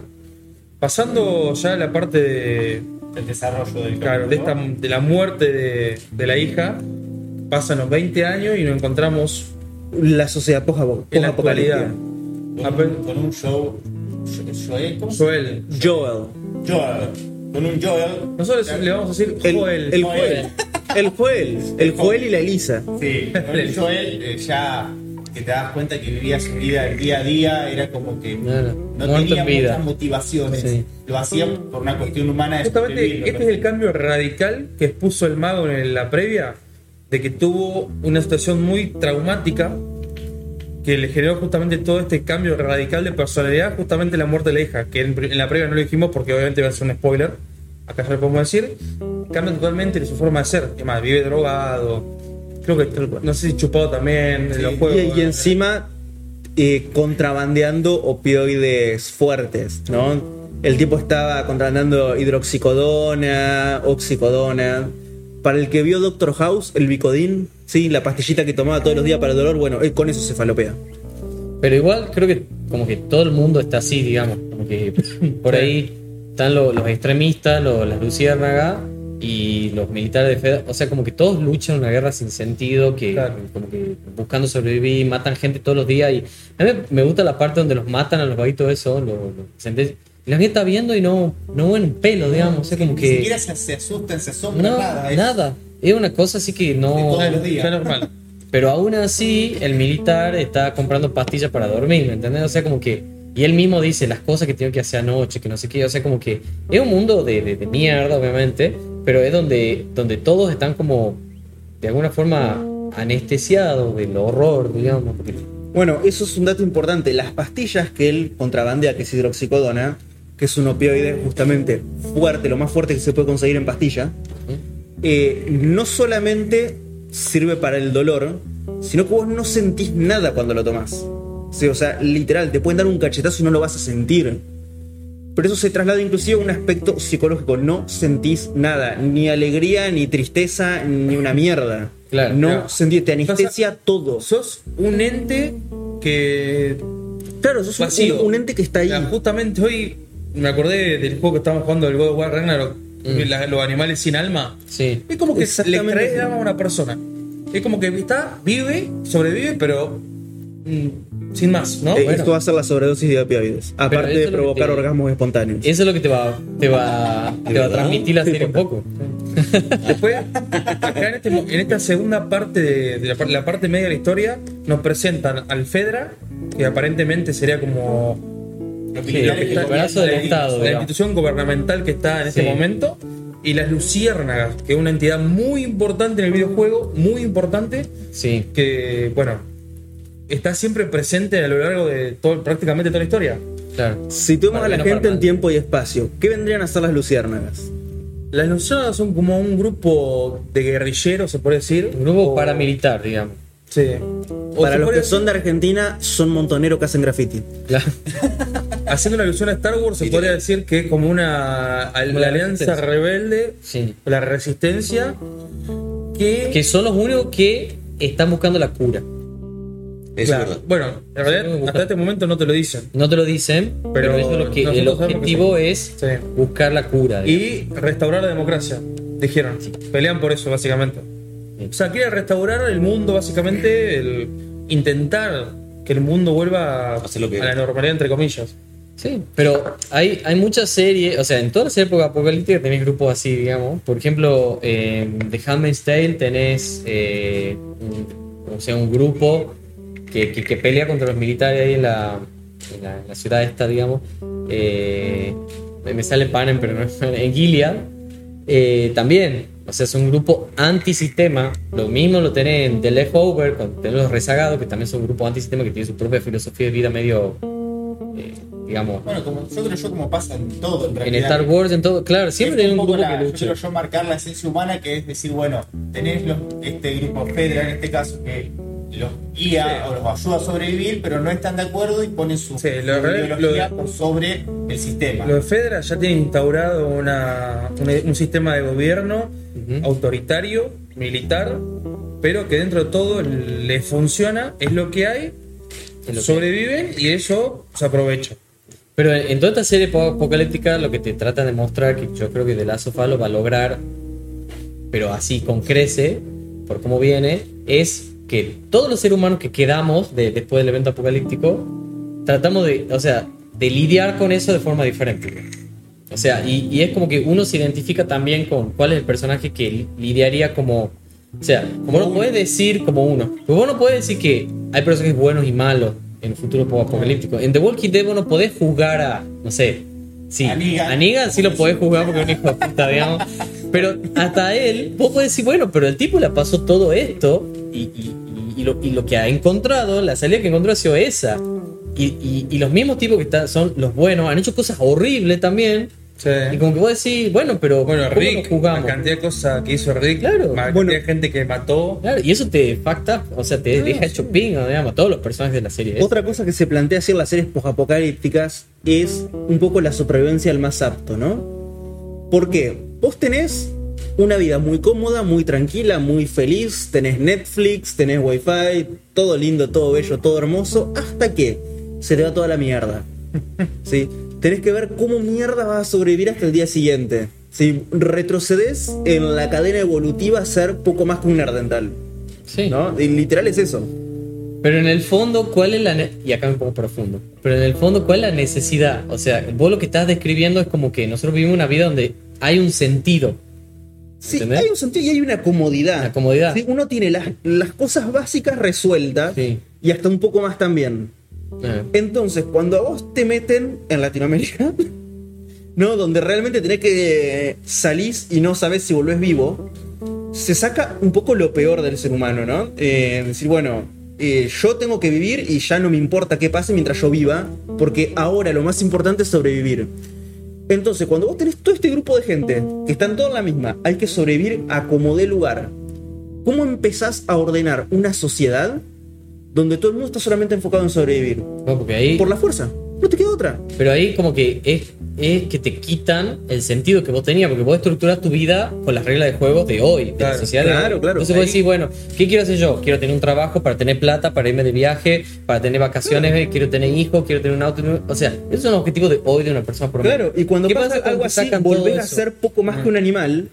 Pasando ya a la parte de, El desarrollo del claro, de, esta, de la muerte de, de la hija, pasan los 20 años y nos encontramos la sociedad post- En la actualidad. Con, un, con un show. Joel, ¿cómo se Joel. Joel. Joel. Con un Joel. Nosotros le vamos a decir El, Joel. el Joel. El Joel. El Joel y la Elisa. Sí, con un Joel eh, ya que te das cuenta que vivía su vida el día a día, era como que no tenía vida. muchas motivaciones. Sí. Lo hacía por una cuestión humana de Justamente sobrevivir, este es el cambio radical que expuso el mago en la previa, de que tuvo una situación muy traumática que le generó justamente todo este cambio radical de personalidad, justamente la muerte de la hija, que en, en la previa no lo dijimos porque obviamente va a ser un spoiler, acá ya lo podemos decir, cambia totalmente su forma de ser, que más, vive drogado, creo que no sé si chupado también en los juegos. Y, y encima eh, contrabandeando opioides fuertes, ¿no? El tipo estaba contrabandeando hidroxicodona, oxicodona. Para el que vio Doctor House, el Bicodín, sí, la pastillita que tomaba todos los días para el dolor, bueno, él con eso se falopea. Pero igual creo que como que todo el mundo está así, digamos. Como que (laughs) por ahí están lo- los extremistas, lo- las luciérnagas y los militares de FED. O sea, como que todos luchan una guerra sin sentido, que Claro. como que buscando sobrevivir, matan gente todos los días. Y a mí me gusta la parte donde los matan a los vaguitos eso, los, los la gente está viendo y no, no ven un pelo, digamos. O sea, como Ni que... siquiera se, se asustan, se asombran, No, nada. es- nada. Es una cosa así que no... todos los días. Normal. (laughs) Pero aún así, el militar está comprando pastillas para dormir, ¿me entendés? O sea, como que. Y él mismo dice las cosas que tiene que hacer anoche, que no sé qué. O sea, como que es un mundo de, de- de mierda, obviamente, pero es donde, donde todos están como de alguna forma anestesiados del horror, digamos. Bueno, eso es un dato importante. Las pastillas que él contrabandea, que es hidroxicodona, que es un opioide justamente fuerte, lo más fuerte que se puede conseguir en pastilla, eh, no solamente sirve para el dolor, sino que vos no sentís nada cuando lo tomás. Sí, o sea, literal, te pueden dar un cachetazo y no lo vas a sentir. Pero eso se traslada inclusive a un aspecto psicológico. No sentís nada, ni alegría, ni tristeza, ni una mierda. Claro, no claro. sentís, te anestesia todo. Sos un ente que Claro, sos un- un, ente que está ahí. Justamente hoy me acordé del juego que estábamos jugando, el God of War Ragnarok, Mm. la- los animales sin alma. Sí. Es como que le extrae alma a una persona. Es como que está, vive, sobrevive, pero mm, sin más, ¿no? Eh, Bueno. Esto va a ser la sobredosis de opioides. Aparte de provocar te- orgasmos espontáneos. Eso es lo que te va, te va, te va a transmitir la serie un poco. Después, acá en, este en esta segunda parte de, de la, la parte media de la historia, nos presentan al Fedra, que aparentemente sería como el brazo del Estado. la institución gubernamental que está en este momento, y las Luciérnagas, que es una entidad muy importante en el videojuego, muy importante, Sí. que, bueno, está siempre presente a lo largo de todo, prácticamente toda la historia. Claro. Situemos a la gente en tiempo y espacio. ¿Qué vendrían a ser las luciérnagas? Las Luciérnagas son como un grupo de guerrilleros, se puede decir. Un grupo o- paramilitar, digamos. Sí. O Para los que son de Argentina, son montoneros que hacen graffiti. Claro. (laughs) Haciendo una alusión a Star Wars, se podría decir que es como una Como la alianza rebelde, Sí. la resistencia, que, Que son los únicos que están buscando la cura. Eso claro, es bueno, en realidad hasta este momento no te lo dicen. No te lo dicen, pero, Pero eso es lo que, el objetivo sí. es Sí. buscar la cura. digamos. Y restaurar la democracia, dijeron. Pelean por eso, básicamente. Sí. O sea, quiere restaurar el mundo, básicamente, el intentar que el mundo vuelva a, Hacer lo que- a la normalidad, entre comillas. Sí, pero hay, hay muchas series, o sea, en todas las épocas apocalípticas tenés grupos así, digamos. Por ejemplo, en The Handmaid's Tale tenés eh, un, o sea, un grupo que, que, pelea contra los militares ahí en la, la, ciudad esta, digamos. Eh, me sale Panem, pero no es en Gilead. Eh, también, o sea, es un grupo antisistema. Lo mismo lo tenés en The Leftover, con tenés los rezagados, que también son un grupo antisistema que tiene su propia filosofía de vida medio, eh, digamos, Bueno, como, yo creo yo como pasa en todo en en realidad. Star Wars, en todo. Claro, siempre hay un grupo la- que Yo lucha. quiero yo marcar la esencia humana, que es decir, bueno, tenés los- este grupo Fedra en este caso que los guía Sí. o los ayuda a sobrevivir, pero no están de acuerdo y ponen su, Sí, su lo- lo- ideología lo- por sobre el sistema. Lo de Fedra ya tiene instaurado una, un, un sistema de gobierno autoritario, militar, pero que dentro de todo le funciona, es lo que hay, lo que sobreviven y eso se aprovecha. Pero en, toda esta serie po- apocalíptica lo que te trata de mostrar, que yo creo que The Last of Us lo va a lograr, pero así con crece, por cómo viene, es que todos los seres humanos que quedamos de- después del evento apocalíptico, tratamos de, o sea, de lidiar con eso de forma diferente. O sea, y, y es como que uno se identifica también con cuál es el personaje que li- lidiaría como. O sea, como no puedes decir como uno. Porque vos no puedes decir que hay personajes buenos y malos en el futuro apocalíptico. En The Walking Dead vos no podés juzgar a, no sé, sí, A Negan. a Negan sí lo podés juzgar porque es un hijo de puta, digamos. Pero hasta él, vos podés decir, bueno, pero el tipo le pasó todo esto y, y- y- y lo, y lo que ha encontrado, la salida que encontró ha sido esa. Y los mismos tipos que están, son los buenos han hecho cosas horribles también. Sí. Y como que vos decís, bueno, pero Bueno, ¿cómo Rick, lo la cantidad de cosas que hizo Rick, Claro. la cantidad Bueno. de gente que mató. Claro, y eso te facta, o sea, te deja hecho pingo, digamos, a todos los personajes de la serie. Otra cosa que se plantea en las series posapocalípticas es un poco la supervivencia al más apto, ¿no? Porque vos tenés una vida muy cómoda, muy tranquila, muy feliz, tenés Netflix, tenés Wi-Fi, todo lindo, todo bello, todo hermoso, hasta que se te va toda la mierda. (laughs) ¿Sí? Tenés que ver cómo mierda vas a sobrevivir hasta el día siguiente. Si retrocedes en la cadena evolutiva a ser poco más que un nerdental. Sí. ¿No? Y literal es eso. Pero en el fondo, ¿cuál es la... Y acá me pongo profundo. Pero en el fondo, ¿cuál es la necesidad? O sea, vos lo que estás describiendo es como que nosotros vivimos una vida donde hay un sentido. Sí, hay un sentido y hay una comodidad. Una comodidad. Sí, uno tiene las, las cosas básicas resueltas Sí. y hasta un poco más también. Eh, Entonces, cuando a vos te meten en Latinoamérica, (laughs) ¿no? Donde realmente tenés que salir y no sabes si volvés vivo, se saca un poco lo peor del ser humano, ¿no? Eh, decir, bueno, eh, yo tengo que vivir y ya no me importa qué pase mientras yo viva, porque ahora lo más importante es sobrevivir. Entonces, cuando vos tenés todo este grupo de gente que están todos en la misma, hay que sobrevivir a como dé lugar. ¿Cómo empezás a ordenar una sociedad donde todo el mundo está solamente enfocado en sobrevivir? bueno, porque ahí... Por la fuerza. No te queda otra. Pero ahí como que es, es que te quitan el sentido que vos tenías, porque vos estructurás tu vida con las reglas de juego de hoy, de la Claro, sociedad de claro, hoy. claro. Entonces vos Ahí- decís, bueno, ¿qué quiero hacer yo? Quiero tener un trabajo para tener plata, para irme de viaje, para tener vacaciones, quiero tener hijos, quiero tener un auto. O sea, esos son los objetivos de hoy de una persona por Claro, y cuando ¿Qué pasa, pasa cuando algo así, volvés a ser poco más que un animal.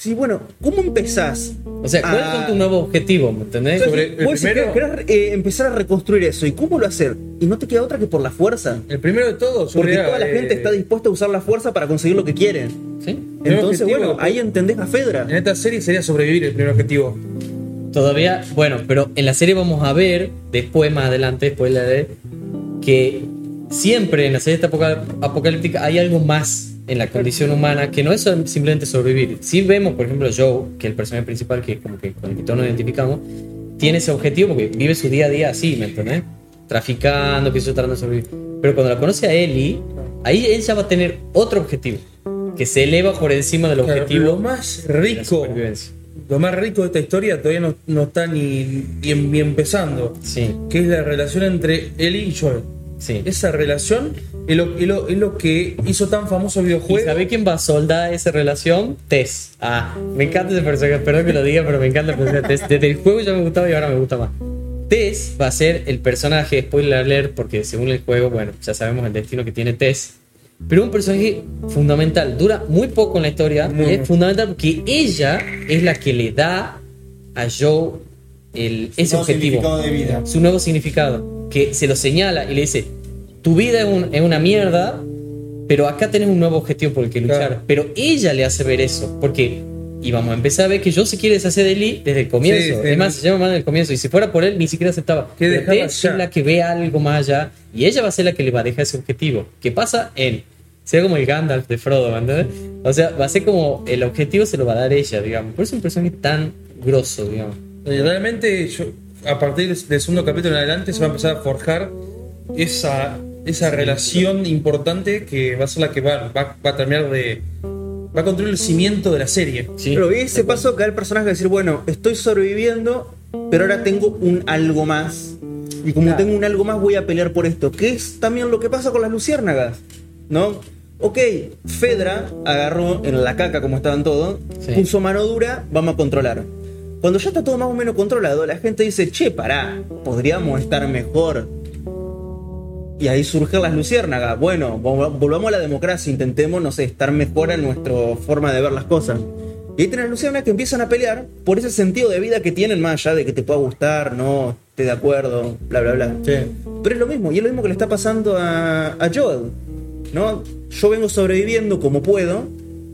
Sí, bueno, ¿cómo empezás? O sea, ¿cuáles a- son tus nuevos objetivos? ¿Me entendés? Sobre- el Vos querés, eh, empezar a reconstruir eso. ¿Y cómo lo hacer? Y no te queda otra que por la fuerza. El primero de todos, Porque toda la eh, gente está dispuesta a usar la fuerza para conseguir lo que quiere. ¿Sí? Entonces, objetivo, bueno, ahí entendés a Fedra. En esta serie sería sobrevivir el primer objetivo. Todavía, bueno, pero en la serie vamos a ver, después, más adelante, después la de que siempre en la serie esta apocal- apocalíptica hay algo más en la condición humana que no es simplemente sobrevivir. Si vemos, por ejemplo, Joe, que es el personaje principal que como que con el que todos nos identificamos, tiene ese objetivo porque vive su día a día así, ¿me entendés? Traficando, que eso tratando de sobrevivir. Pero cuando la conoce a Ellie, ahí él ya va a tener otro objetivo, que se eleva por encima del objetivo lo más de la rico, lo más rico de esta historia todavía no, no está ni, ni, ni empezando. Sí, Que es la relación entre Ellie y Joel. Sí. Esa relación es lo, es lo- es lo que hizo tan famoso el ¿Y videojuego. sabe quién va a soldar esa relación? Tess. Ah, me encanta ese personaje, perdón que lo diga, pero me encanta el personaje de Tess. Desde el juego ya me gustaba y ahora me gusta más. Tess va a ser el personaje, spoiler alert, porque según el juego, bueno, ya sabemos el destino que tiene Tess. Pero un personaje fundamental, dura muy poco en la historia, Muy y es bien. fundamental porque ella es la que le da a Joe el, ese nuevo objetivo de vida. su nuevo significado, que se lo señala y le dice, tu vida es, un- es una mierda, pero acá tenés un nuevo objetivo por el que luchar. Claro. Pero ella le hace ver eso, porque y vamos a empezar a ver que yo se quiere deshacer de Lee desde el comienzo. Sí, sí. es más, se llama mal desde el comienzo, y si fuera por él ni siquiera aceptaba. Que es la que ve algo más allá, y ella va a ser la que le va a dejar ese objetivo. ¿Qué pasa? Él. Sea como el Gandalf de Frodo, ¿me entiendes? O sea, va a ser como el objetivo se lo va a dar ella, digamos. Por eso es un personaje tan grosso, digamos. Y realmente, yo, a partir del segundo capítulo en adelante, se va a empezar a forjar esa, esa relación importante que va a ser la que va, va, va a terminar de. va a construir el cimiento de la serie. Sí. Pero vi ese paso que da el personaje de decir, bueno, estoy sobreviviendo, pero ahora tengo un algo más. Y como tengo un algo más, voy a pelear por esto. Que es también lo que pasa con las luciérnagas. ¿No? Ok, Fedra agarró en la caca como estaban todos, Sí. puso mano dura, vamos a controlar. Cuando ya está todo más o menos controlado, la gente dice, che, pará, podríamos estar mejor. Y ahí surgen las luciérnagas. Bueno, vol- volvamos a la democracia, intentemos, no sé, estar mejor en nuestra forma de ver las cosas. Y ahí tenés Luciana que empiezan a pelear por ese sentido de vida que tienen más allá de que te pueda gustar, no, esté de acuerdo, bla, bla, bla. Sí. Pero es lo mismo, y es lo mismo que le está pasando a, a Joel. ¿no? Yo vengo sobreviviendo como puedo.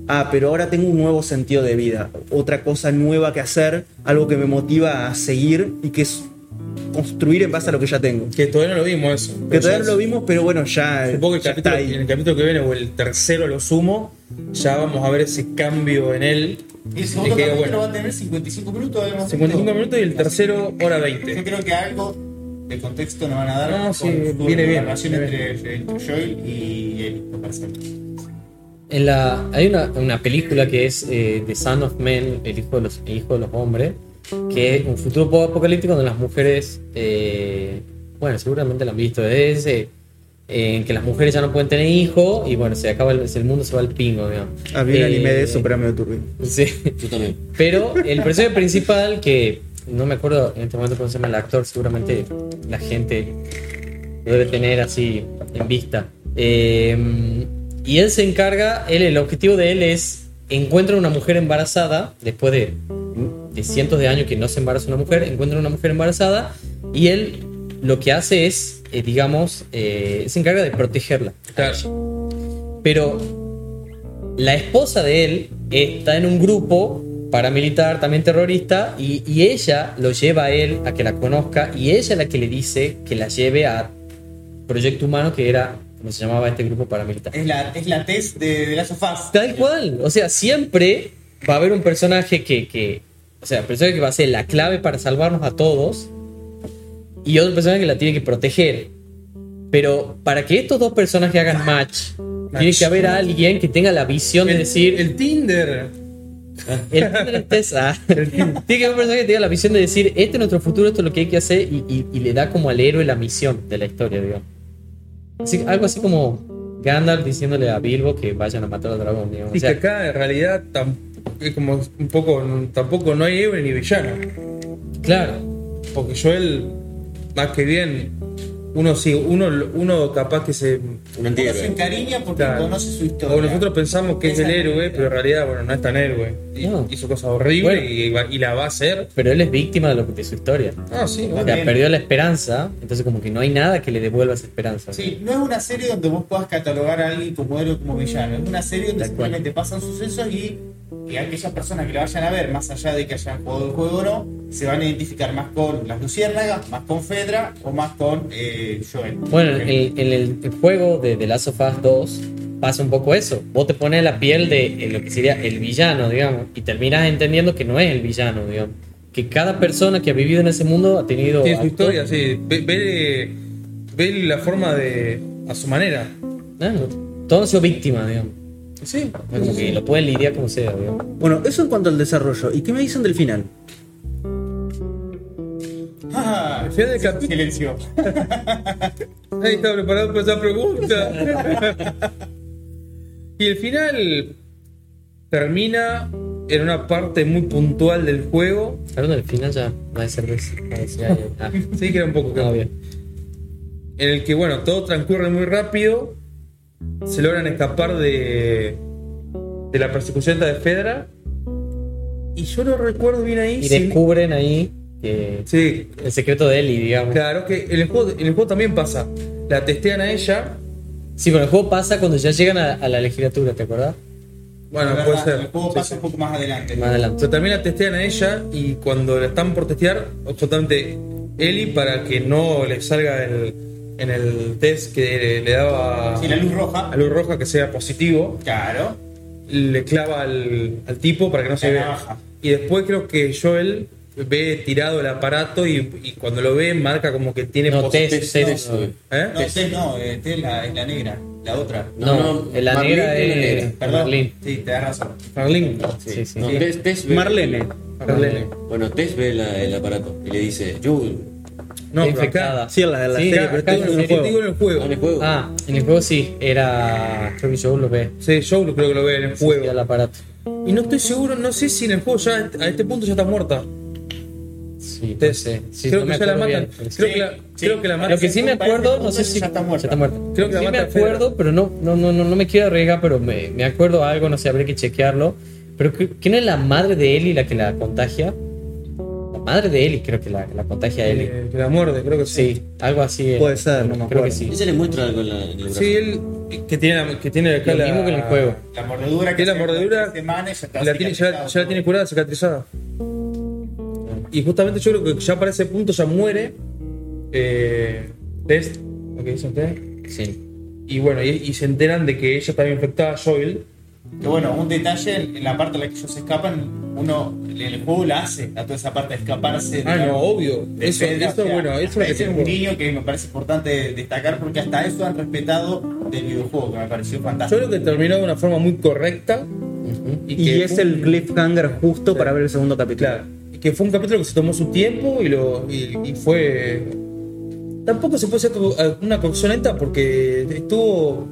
Ah, pero ahora tengo un nuevo sentido de vida. Otra cosa nueva que hacer, algo que me motiva a seguir y que es construir en base a lo que ya tengo. Que todavía no lo vimos eso. Que todavía no lo vimos, pero bueno, ya, Supongo que el capítulo, está en el capítulo que viene o el tercero lo sumo, ya vamos a ver ese cambio en él. Y el segundo que, capítulo bueno, va a tener 55 minutos. habíamos 55 visto. minutos y el tercero que hora Yo 20. creo que algo de contexto nos van a dar No, sí, viene la bien, relación viene entre, entre Joel y él, me parece. En la, hay una, una película que es eh, The Son of Men, el hijo de los, el hijo de los hombres, que es un futuro poco apocalíptico donde las mujeres, eh, bueno, seguramente la han visto, es eh, en que las mujeres ya no pueden tener hijos y bueno, se acaba el, el mundo, se va al pingo, digamos. Había un Eh, anime de eso, pero medio turbio. Sí. Yo también. Pero el personaje principal, que no me acuerdo en este momento cómo se llama el actor, seguramente la gente lo debe tener así en vista. Eh, y él se encarga, él, el objetivo de él es encuentra una mujer embarazada, después de, de cientos de años que no se embaraza una mujer, encuentra una mujer embarazada y él lo que hace es, eh, digamos, eh, se encarga de protegerla. Claro. Pero la esposa de él está en un grupo paramilitar, también terrorista, y, y ella lo lleva a él a que la conozca, y ella es la que le dice que la lleve a Proyecto Humano, que era como se llamaba este grupo paramilitar. Es la, es la test de, de Last of Us. Tal cual, o sea, siempre va a haber un personaje que, que o sea, el personaje que va a ser la clave para salvarnos a todos, y otro personaje que la tiene que proteger. Pero para que estos dos personajes hagan match, tiene que haber alguien que tenga la visión de decir, el Tinder. el Tinder es. (laughs) (laughs) Tiene que haber un personaje que tenga la visión de decir, este es nuestro futuro, esto es lo que hay que hacer, y, y- y le da como al héroe la misión de la historia, digamos. Así- algo así como Gandalf diciéndole a Bilbo que vayan a matar al dragón, digamos. Y O sea, que acá en realidad como un poco, tampoco no hay héroe ni villano. claro. Porque Joel, más que bien, uno sí, uno, uno capaz que se. Un Uno se encariña porque Claro. conoce su historia. O nosotros pensamos que es el héroe, pero en realidad, bueno, no es tan héroe. No. Hizo cosas horribles Bueno. y, la va a hacer. Pero él es víctima de, lo, de su historia. Ah, sí, O bueno. sea, perdió la esperanza, entonces como que no hay nada que le devuelva esa esperanza. Sí, no es una serie donde vos puedas catalogar a alguien como héroe o como villano. Es una serie donde simplemente pasan sucesos y, y aquellas personas que la vayan a ver, más allá de que hayan jugado el juego o no, se van a identificar más con las luciérnagas, más con Fedra o más con eh, Joel. Bueno, en el, en el- el juego de The Last of Us 2 pasa un poco eso. Vos te pones la piel de eh, lo que sería el villano, digamos, y terminas entendiendo que no es el villano, digamos. Que cada persona que ha vivido en ese mundo ha tenido... Tiene su historia, sí. Ve, ve, ve la forma de. a su manera. No, todos han sido víctimas, digamos. Sí. Como que lo pueden lidiar como sea. Bueno, eso en cuanto al desarrollo. ¿Y qué me dicen del final? Ah, Al final del capítulo. silencio. (laughs) Ahí está preparado para esa pregunta. (laughs) y el final termina en una parte muy puntual del juego. Hablando del final ya no hay cerveza. Ah, sí, ah, que era un poco no, bien. en el que, bueno, todo transcurre muy rápido. Se logran escapar de, de la persecución de Fedra. Y yo no recuerdo bien ahí. Y si- descubren ahí que Sí, el secreto de Ellie, digamos. claro que en el, juego, en el juego también pasa. La testean a ella. Sí, pero el juego pasa cuando ya llegan a, a la legislatura, ¿te acordás? Bueno, puede ser. El juego Sí, pasa sí. un poco más adelante. Más adelante. Pero también la testean a ella y cuando la están por testear, justamente Eli, para que no le salga el- en el test que le daba Sí, la luz roja. a luz roja que sea positivo, Claro. le clava al, al tipo para que no se La vea. Y después creo que Joel ve tirado el aparato y, y cuando lo ve marca como que tiene No, test, test, no. ¿Eh? No, Tess no, eh, Tess la, es la negra, la otra. No, No, no, la Marlene negra es la. Perdón. Marlene. Sí, te das razón. Marlene. Sí, sí. No, Marlene. Marlene. Bueno, Tess ve la- el aparato y le dice, Joel, No, infectada. acá, Sí, en la, en la Sí, serie, acá, pero acá esto es lo en el juego. digo en el juego. en el juego. Ah, en el juego sí, era. Creo que Joel lo ve. Sí, Joel creo que lo ve en el Sí, juego. el aparato. Y no estoy seguro, no sé si en el juego ya a este punto ya está muerta. Sí, no sé. Sí, creo no que me ya la matan. bien, sí. Creo, que la, Sí, creo que la sí. matan. Lo que sí me acuerdo, no sé si ya está muerta. Ya está muerta. Creo que la sí me mata Fedra. acuerdo, pero no, no, no, no, no me quiero arriesgar, pero me, me acuerdo algo, no sé, habría que chequearlo. Pero no es la madre de Ellie la que la contagia. Madre de Ellie creo que la, la contagia a Ellie. Eh, que la muerde, creo que sí. Sí, algo así. es. Puede ser, no me Creo que sí. Ella le muestra algo en, la, en el brazo. Sí, él que tiene, que tiene acá Lo la, mismo que en el juego. La mordedura Tiene la mordedura, la tiene, ya, la tiene curada, cicatrizada. Y justamente yo creo que ya para ese punto ya muere. Eh, Test, lo que dicen ustedes. Sí. Y bueno, y, y se enteran de que ella estaba infectada a Joel. Que bueno, un detalle en la parte en la que ellos escapan, uno el juego la hace a toda esa parte de escaparse. Ah, digamos, no, obvio. de Eso, eso o sea, bueno, eso es un niño que me parece importante destacar porque hasta eso han respetado del videojuego, que me pareció Yo fantástico. creo que terminó de una forma muy correcta. Y que es el cliffhanger justo para ver el segundo capítulo. Claro. Y que fue un capítulo que se tomó su tiempo y, lo, y, y fue. Tampoco se puede hacer una cocción lenta porque estuvo.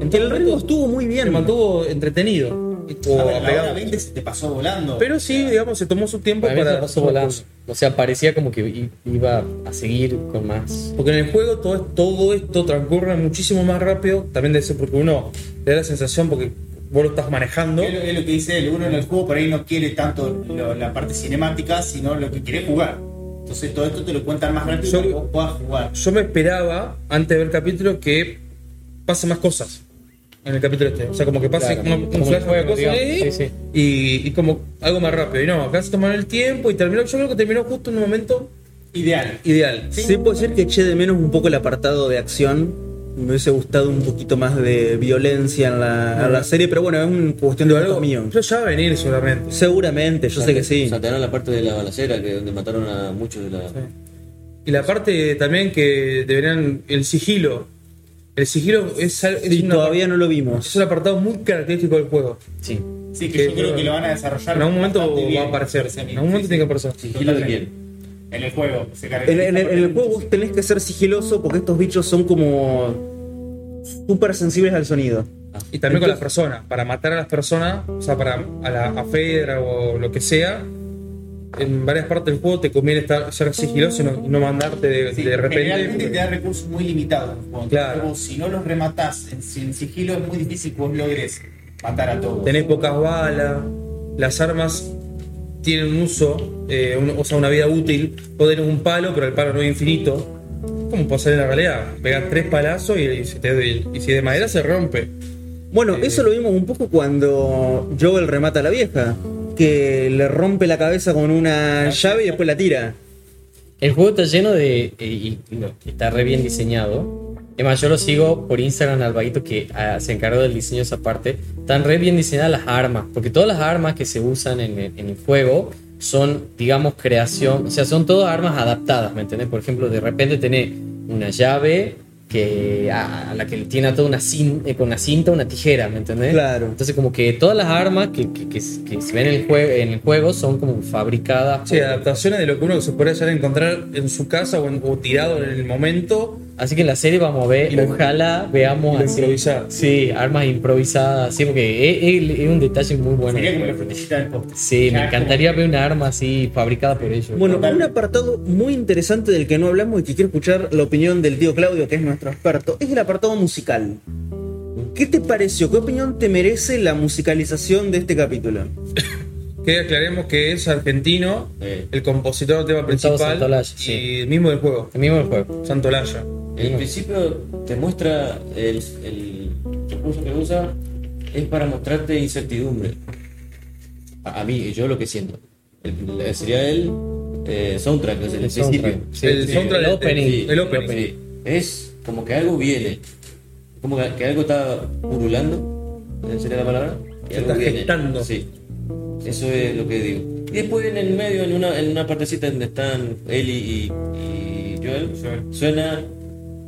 En todo El ritmo estuvo muy Se bien. mantuvo entretenido. O A ver, la hora 20 se te pasó volando. Pero sí, digamos, se tomó su tiempo Para se pasó volando. O sea, parecía como que iba a seguir con más. Porque en el juego todo, todo esto transcurre muchísimo más rápido. También debe ser porque uno te da la sensación porque vos lo estás manejando. Es lo, es lo que dice él, uno en el juego por ahí no quiere tanto lo- la parte cinemática, sino lo que quiere jugar. Entonces todo esto te lo cuentan más rápido Yo- para que vos puedas jugar. Yo me esperaba, antes de ver el capítulo, que pase más cosas en el capítulo este. O sea, como que pase Claro, una- un como el flash de cosas ahí Sí, sí. Y, y como algo más rápido. Y no, acá se tomaron el tiempo y terminó. Yo creo que terminó justo en un momento Ideal. ideal. Sí, puede ser que eché de menos un poco el apartado de acción. Me hubiese gustado un poquito más de violencia en la, en la serie, pero bueno, es una cuestión de Pero algo, míos. pero ya va a venir seguramente. Seguramente, yo sé que sí. Saltaron la parte de la balacera, que donde mataron a muchos de la. Y la parte también que deberían. El sigilo. El sigilo es, es Sí, una- todavía no lo vimos. es un apartado muy característico del juego. Sí. Sí, que, Que yo creo que lo van a desarrollar. En algún momento bien, va a aparecer. En algún momento Sí, tiene que aparecer. ¿Sigilo de? En el juego. Se En, caracteriza en el, por en el el- juego vos tenés que ser sigiloso porque estos bichos son como súper sensibles al sonido. Y también con las personas. Para matar a las personas, o sea, para a, la, a Fedra o lo que sea, en varias partes del juego te conviene estar, ser sigiloso y no, y no mandarte de, Sí, de repente. Generalmente porque- te da recursos muy limitados. en el juego. Claro. Entonces, vos, si no los rematás en, en sigilo, es muy difícil que vos logres matar a todos. tenés pocas balas, las armas tienen un uso, eh, un- o sea, una vida útil. Vos tenés un palo, pero el palo no es infinito. ¿Cómo puede ser en la realidad? Pegar tres palazos y, y si te- y si de madera se rompe. Bueno, Eh, eso lo vimos un poco cuando Joel remata a la vieja, que le rompe la cabeza con una llave y después la tira. El juego está lleno de. eh, y, está re bien diseñado. Es más, yo lo sigo por Instagram al vaguito que ah, se encargó del diseño de esa parte. Están re bien diseñadas las armas. Porque todas las armas que se usan en el, en el juego son, digamos, creación. O sea, son todas armas adaptadas, ¿me entendés? Por ejemplo, de repente tenés una llave que a, a la que le tiene toda una cinta, con una cinta una tijera, ¿me entendés? Claro. Entonces, como que todas las armas que, que, que- que se ven en el, juego, en el juego son como fabricadas. Sí, por- adaptaciones de lo que uno se podría llegar a encontrar en su casa o, en- o tirado en el momento. Así que en la serie vamos a ver, Y ojalá veamos así. improvisar. Sí, armas improvisadas, sí, porque es, es- es un detalle muy bueno. Sería como la frutillita del postre. Sí, me encantaría ver una arma así fabricada por ellos. Bueno, un apartado muy interesante del que no hablamos y que quiero escuchar la opinión del tío Claudio, que es nuestro experto, es el apartado musical. ¿Qué te pareció? ¿Qué opinión te merece la musicalización de este capítulo? (coughs) Que aclaremos que es argentino, el compositor del tema principal Santolaya, y sí. el mismo del juego, el mismo el juego. Santolaya. El principio te muestra el, el recurso que usa es para mostrarte incertidumbre. A, a mí, yo lo que siento. El- sería el eh, soundtrack desde el, El principio. soundtrack. Sí, El sí, soundtrack el opening. Sí, el opening. sí. Es como que algo viene. Como que, que algo está purulando. ¿eh, ¿Sería la palabra? Y Se algo está viene. gestando. Sí. Eso es lo que digo. Y después en el medio, en una, en una partecita donde están Eli y, y Joel, suena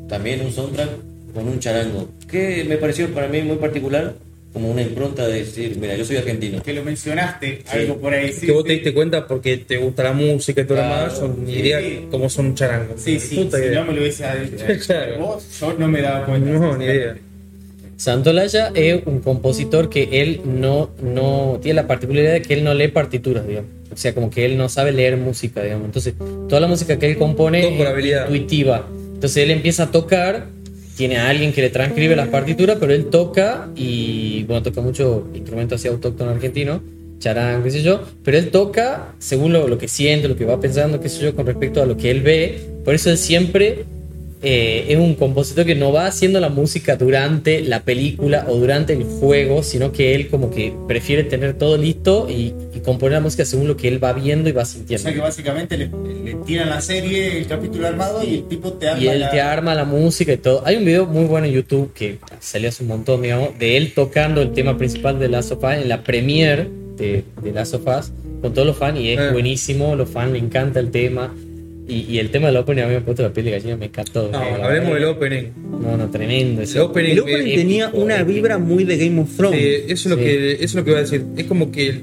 también un soundtrack con un charango. Que me pareció para mí muy particular, como una impronta de decir, mira, yo soy argentino. Que lo mencionaste, algo por ahí. Sí, que vos te sí. diste cuenta porque te gusta la música y todo lo Claro. demás, son Sí, sí. como son charangos. Sí, sí, Puta si idea. no me lo hubiese dicho (laughs) Claro. vos, yo no me daba cuenta. No, ni idea. Santolaya es un compositor que él no, no tiene la particularidad de que él no lee partituras, digamos. O sea, como que él no sabe leer música, digamos. Entonces, toda la música que él compone Todo por es habilidad. intuitiva. Entonces, él empieza a tocar, tiene a alguien que le transcribe las partituras, pero él toca y, bueno, toca mucho instrumentos así autóctonos argentinos. charán, qué sé yo, pero él toca según lo, lo que siente, lo que va pensando, qué sé yo, con respecto a lo que él ve. Por eso él siempre eh, es un compositor que no va haciendo la música durante la película o durante el juego, sino que él como que prefiere tener todo listo y, y componer la música según lo que él va viendo y va O sintiendo. sea que básicamente le, le tiran la serie, el capítulo armado y el tipo te arma Y él la- te arma la música y todo. Hay un video muy bueno en YouTube que salió hace un montón, digamos, de él tocando el tema principal de Last of Us en la premiere de, de Last of Us con todos los fans y es Eh. buenísimo, los fans le encanta el tema. Y, y el tema del opening a mí me ha puesto la piel de gallina, me encantó. No, Eh, hablemos del opening. No, no, tremendo. El ese- opening, El opening tenía épico, una épico. vibra muy de Game of Thrones. eh, eso, es lo Sí. que, eso es lo que voy a decir. Es como que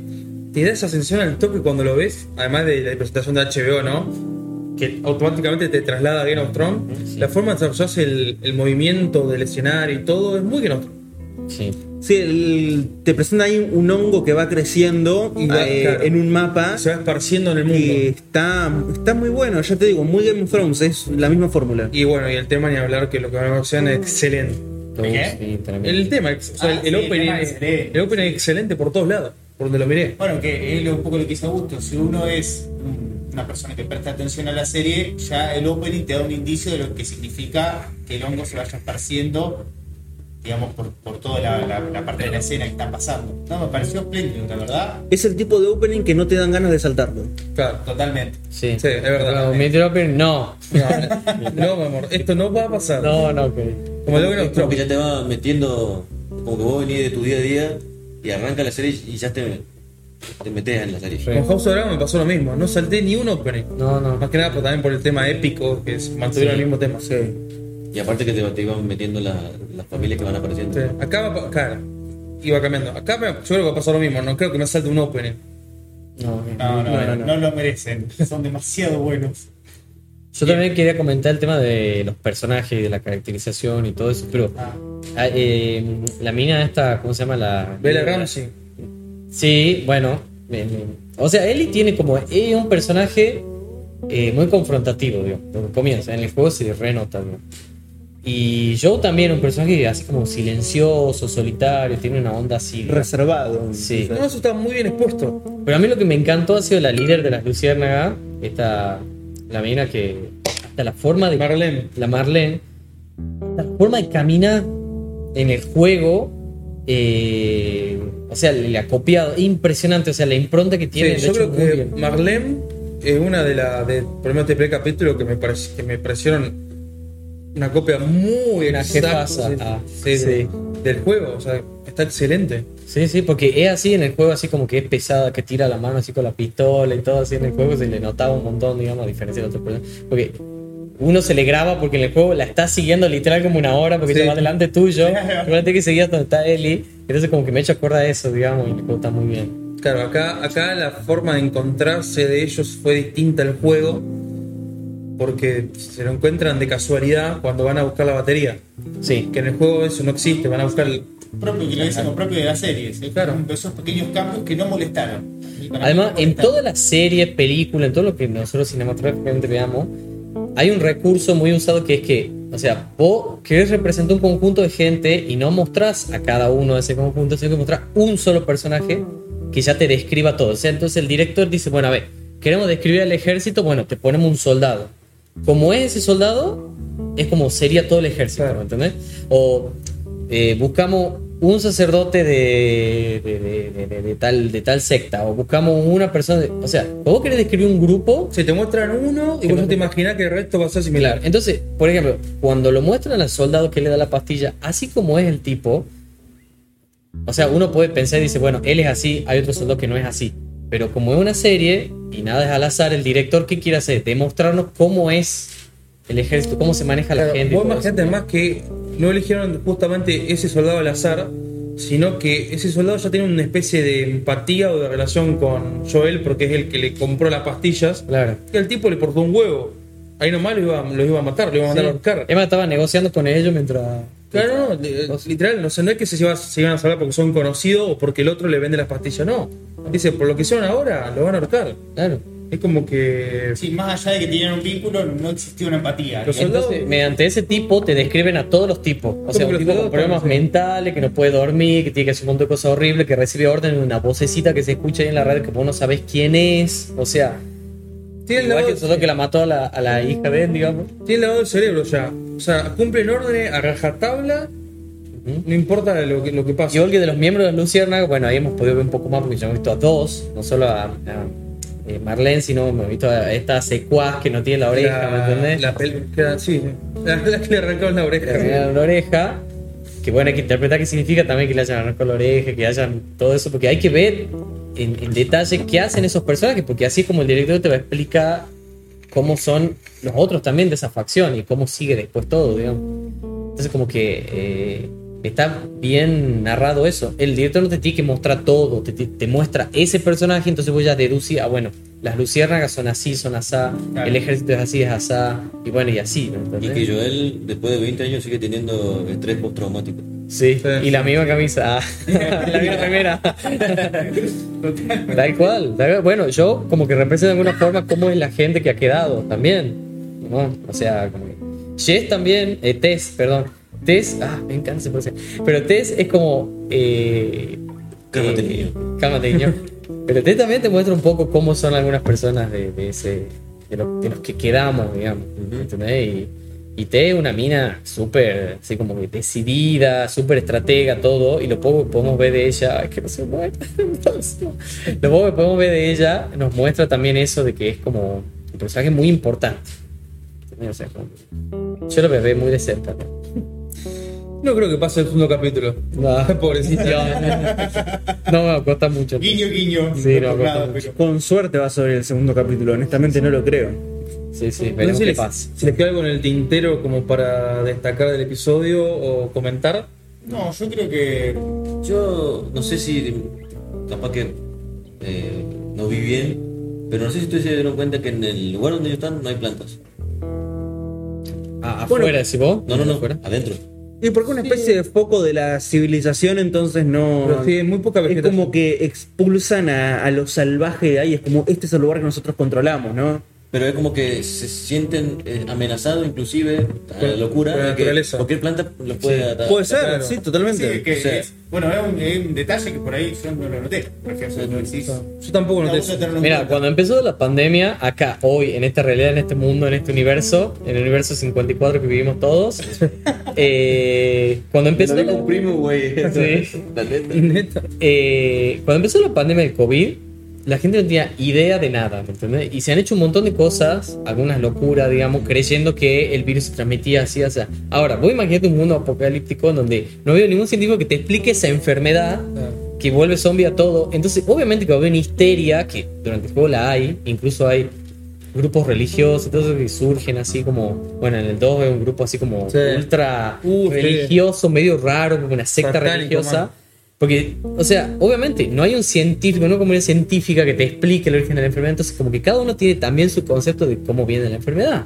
te da esa sensación al toque cuando lo ves, además de la presentación de HBO, ¿no? Que automáticamente te traslada a Game of Thrones. Sí. La forma en que desarrollas el, el movimiento del escenario y todo es muy Game of Thrones. Sí. Sí, el- te presenta ahí un hongo que va creciendo Y va, eh, claro. en un mapa Se va esparciendo en el mundo. y está, está muy bueno, ya te digo, muy Game of Thrones, es la misma fórmula. Y bueno, y el tema ni hablar que lo que van a hacer es excelente. ¿Qué? Sí. El tema, o sea, Ah, el, sí, el el opening, tema el opening es excelente por todos lados, por donde lo miré. Bueno, que es un poco lo que hizo Augusto. Si uno es un- una persona que presta atención a la serie, ya el opening te da un indicio de lo que significa que el hongo se vaya esparciendo, digamos, por, por toda la, la- la parte de la escena que está pasando. No, me pareció espléndido, la verdad, Es el tipo de opening que no te dan ganas de saltarlo. Claro. totalmente. Sí, Sí, es verdad. Pero Meteor Opening, no. No, no, mi amor, esto no va a pasar. No, no, que. Como lo Es como que ya te va metiendo, como que vos venís de tu día a día y arranca la serie y ya te, te metes en la serie. Sí. Con House of Dragon me pasó lo mismo, no salté ni un opening. No, no. Más que nada por- también por el tema épico, que es mantuvieron Sí. el mismo tema. Sí. Y aparte que te, te iban metiendo la- las familias que van apareciendo. Acá va, pa- claro, iba cambiando. Acá me- yo creo que va a pasar lo mismo, no creo que me salte un opening. No, No, no, no, no, no. lo merecen. Son demasiado buenos. Yo también quería comentar el tema de los personajes, de la caracterización y todo eso, pero Ah, ah, eh, la mina esta, ¿cómo se llama? La Bella Ramsey. Sí, bueno. eh, o sea, Ellie tiene como. Es un personaje eh, muy confrontativo, digo. Desde que comienza. En el juego se renota, digo. Y Joe también, un personaje así como silencioso, solitario, tiene una onda así. Reservado. Sí. No, eso está muy bien expuesto. Pero a mí lo que me encantó ha sido la líder de las Luciérnagas, esta. La mina que. Hasta la forma de. Marlene. la Marlene, la forma de caminar en el juego, eh, o sea, le ha copiado, impresionante, o sea, la impronta que tiene. Sí, yo creo que. Marlene es una de las de por lo menos este primer capítulo que me que me parecieron una copia muy Una exacta sí, Ah, sí, del juego, o sea, está excelente. Sí, sí, porque es así en el juego, así como que es pesada, que tira la mano así con la pistola y todo así en el juego, se le notaba un montón, digamos, a diferencia de otros personajes. Porque uno se le graba porque en el juego la está siguiendo literal como una hora porque Sí. se va delante tuyo, (laughs) acuérdate que seguías donde está Ellie, entonces como que me he hecho acordar de eso, digamos, y el juego está muy bien. Claro, acá, acá la forma de encontrarse de ellos fue distinta al juego porque se lo encuentran de casualidad cuando van a buscar la batería. Sí, Que en el juego eso no existe, van a buscar el- propio que lo dicen lo propio de la serie. ¿sí? Claro. Esos pequeños cambios que no molestaron. Además, no en molestaron. toda la serie, película, en todo lo que nosotros cinematográficamente veamos, hay un recurso muy usado que es que, o sea, vos querés representar un conjunto de gente y no mostrás a cada uno de ese conjunto, sino que mostrás un solo personaje que ya te describa todo. O sea, entonces el director dice, bueno, a ver, queremos describir al ejército, bueno, te ponemos un soldado. Como es ese soldado, es como sería todo el ejército, Claro. ¿me entendés? O eh, buscamos un sacerdote de, de, de- de- de- de tal, de tal secta, o buscamos una persona, o sea, vos querés describir un grupo, Se te muestran uno y vos no te imaginás que el resto va a ser similar. Claro, entonces, por ejemplo, cuando lo muestran al soldado que le da la pastilla, así como es el tipo, o sea, uno puede pensar y dice, bueno, él es así, hay otro soldado que no es así. Pero como es una serie y nada es al azar, el director, ¿qué quiere hacer? Demostrarnos cómo es el ejército, cómo se maneja la gente. vos todo imaginate eso. más que no eligieron justamente ese soldado al azar, sino que ese soldado ya tiene una especie de empatía o de relación con Joel porque es el que le compró las pastillas. Claro. Y el tipo le portó un huevo. Ahí nomás lo iba, lo iba a matar, lo iba a mandar Sí. a ahorcar. Emma estaba negociando con ellos mientras. Claro, no, li- literal, no, sé, no es que se, lleva- se iban a salvar porque son conocidos o porque el otro le vende las pastillas, no. Dice, por lo que son ahora, lo van a ahorcar. Claro. Es como que. Sí, más allá de que tenían un vínculo, no existía una empatía. Los soldados- Entonces, mediante ese tipo te describen a todos los tipos. O sea, un tipo con problemas sí. mentales, que no puede dormir, que tiene que hacer un montón de cosas horribles, que recibe orden de una vocecita que se escucha ahí en la radio que vos no sabés quién es. O sea, Tiene el igual que la mató a la, a la hija de él, digamos. tiene lavado el cerebro ya. O sea, cumplen órdenes a rajatabla. No importa lo que, lo que pase. Igual que de los miembros de Luciérnaga, bueno, ahí hemos podido ver un poco más porque ya hemos visto a dos, no solo a, a, eh, Marlene, sino hemos visto a esta secuaz que no tiene la oreja, ¿me entendés? La, pel- que era- sí, la, la que le arrancaron la oreja. la oreja. Que bueno, hay que interpretar qué significa también que le hayan arrancado la oreja, que hayan todo eso, porque hay que ver en, en detalle qué hacen esos personajes, porque así como el director te va a explicar cómo son los otros también de esa facción y cómo sigue después todo, digamos. Entonces como que eh, está bien narrado eso. El director no te tiene que mostrar todo, te, te- te muestra ese personaje, entonces vos ya deducís, ah bueno, las luciérnagas son así, son asá, Claro. el ejército es así, es asá, y bueno, y así, ¿me Y que Joel, después de 20 años, sigue teniendo estrés postraumático. Sí, Sí. y la misma camisa, (laughs) la misma remera. Tal cual, tal. Bueno, yo como que represento de alguna forma cómo es la gente que ha quedado también. ¿no? O sea, como que- Jess también, eh, Tess, perdón. Tess, ah, me encanta ese proceso. Pero Tess es como. Eh, Cálmate, eh, niño. Cálmate, niño. Pero Tess también te muestra un poco cómo son algunas personas de, de ese. De, lo- de los que quedamos, digamos. ¿entendés? Y, y T es una mina súper, así como decidida, súper estratega, todo. Y lo poco que podemos ver de ella, es que no se muere. (laughs) lo poco que podemos ver de ella nos muestra también eso de que es como un personaje muy importante. O sea, como- yo lo veo muy de cerca. ¿no? No creo que pase el segundo capítulo. Pobrecita. No, (laughs) me cuesta mucho. Guiño, guiño. Sí, no, nada, mucho. pero- Con suerte va a sobre el segundo capítulo, honestamente no lo creo. Sí, sí, No sé veremos si qué les, pasa. si les queda algo en el tintero como para destacar del episodio o comentar. No, yo creo que. Yo no sé si, capaz que eh, no vi bien, pero no sé si ustedes se dieron cuenta que en el lugar donde ellos están no hay plantas. Ah, afuera, si vos. No, no, no, afuera. adentro. Y porque una especie de foco de la civilización, entonces no. Sí, muy poca es vegetación. como que expulsan a, a lo salvaje de ahí. Es como este es el lugar que nosotros controlamos, ¿no? Pero es como que se sienten eh, amenazados inclusive a la locura la de que naturaleza. cualquier planta los puede atar. Puede ser, claro. sí, totalmente. Sí, que O sea- es- bueno, es un, es un detalle que por ahí yo no lo noté. Por ejemplo, no decís. Yo tampoco "Una noté cosa eso. tenerlo en Mira, cuenta". cuando empezó la pandemia, acá, hoy, en esta realidad, en este mundo, en este universo, en el universo 54 que vivimos todos, (laughs) eh, cuando empezó la, primo, güey. Sí. (laughs) La neta. Neta. eh, cuando empezó la pandemia del COVID, la gente no tenía idea de nada, ¿me entendés? Y se han hecho un montón de cosas, algunas locuras, digamos, creyendo que el virus se transmitía así, o sea. Ahora, vos imagínate un mundo apocalíptico en donde no veo ningún científico que te explique esa enfermedad que vuelve zombie a todo. Entonces, obviamente que va a haber una histeria, que durante el juego la hay, incluso hay grupos religiosos, entonces que surgen así como, bueno, en el 2 es un grupo así como Sí. ultra Uh, sí. religioso, medio raro, como una secta Satánico, religiosa. man. Porque, o sea, obviamente, no hay un científico, una comunidad científica que te explique el origen de la enfermedad, entonces como que cada uno tiene también su concepto de cómo viene la enfermedad.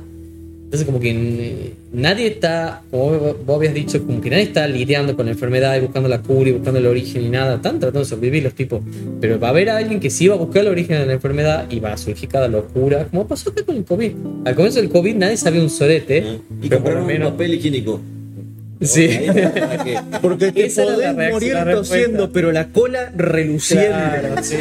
Entonces como que eh, nadie está, como vos habías dicho, como que nadie está lidiando con la enfermedad y buscando la cura y buscando el origen y nada, están tratando de sobrevivir los tipos. Pero va a haber alguien que sí va a buscar el origen de la enfermedad y va a surgir cada locura, como pasó acá con el COVID. Al comienzo del COVID nadie sabía un sorete, Y pero por lo menos... papel higiénico. Sí. Que- (laughs) Porque te Esa podés reacción, morir tosiendo, pero la cola reluciente. Claro, sí.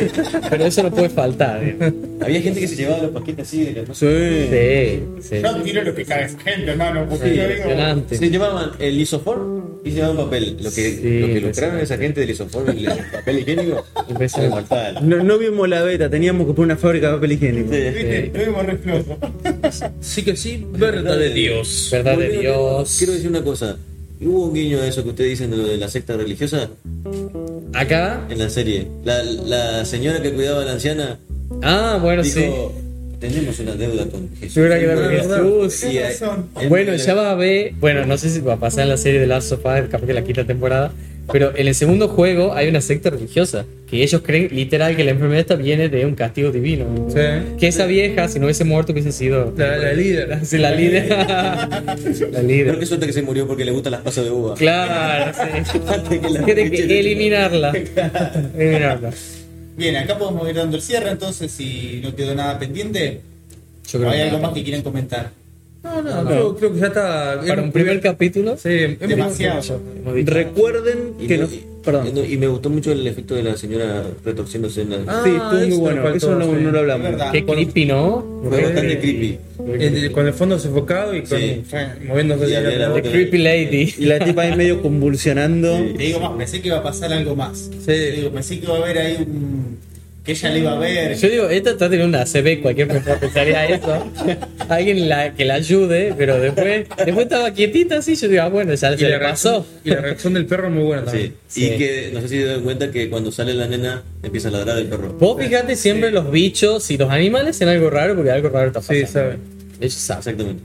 Pero eso no puede faltar. ¿eh? (laughs) Había gente que se llevaba los paquetes así de la Sí. Sí, sí. Yo tiro lo que cae esa gente, hermano. Porque Sí, yo digo. Se llevaban el lisofor y se llevaban papel. Lo que, Sí, lo que lucraron esa gente del lisofor y el papel higiénico fue Impresionante. mortal. No, no vimos la beta, teníamos que poner una fábrica de papel higiénico. Lo vimos. Sí que sí, verdad de Dios. Verdad de Dios. Quiero decir una cosa. Hubo un guiño a eso que ustedes dicen de lo de la secta religiosa Acá. en la serie. La, la señora que cuidaba a la anciana Ah, bueno, dijo: sí. Tenemos una deuda con Jesús. Yo creo que Bueno, era Jesús. y, Bueno, ya va a ver. Bueno, no sé si va a pasar en la serie de Last of Us, capaz que la quinta temporada. Pero en el segundo juego hay una secta religiosa. Que ellos creen literal que la enfermedad esta viene de un castigo divino. Sí. Que esa vieja, si no hubiese muerto, hubiese sido. La, la líder. (laughs) Sí, la líder. (laughs) (laughs) la Pero líder. qué suerte que se murió porque le gustan las pasas de uva. Claro, sí. Que que eliminarla. eliminarla. Bien, acá podemos ir dando el cierre, entonces, si no quedó nada pendiente, Yo ¿o creo hay que algo más que quieran comentar. No, no, Creo, creo que ya está. para un primer capítulo. Sí, Demasiado. Recuerden Y, que no- Perdón. y me gustó mucho el efecto de la señora retorciéndose en la. Ah, sí, estuvo muy bueno. Eso no, sí. no lo hablamos. Qué creepy, ¿no? Fue bastante creepy. Eh, con el fondo desenfocado y con, Sí. fue, moviéndose Y de la alrededor. The creepy lady. Y la tipa ahí medio convulsionando. Te digo más, pensé que iba a pasar algo más. Sí. Te digo, pensé que iba a haber ahí un. Que ella le iba a ver. Yo digo, esta está teniendo una CB, cualquier persona pensaría eso. (laughs) Alguien la, que la ayude, pero después, después estaba quietita así. Yo digo, ah, bueno, ya Y se le pasó. y la reacción del perro es muy buena Sí. también. Y Sí. que no sé si se dan cuenta que cuando sale la nena empieza a ladrar el perro. Vos fijate siempre los bichos y los animales en algo raro, porque algo raro está pasando. Sí, sabe. Ellos saben. Exactamente.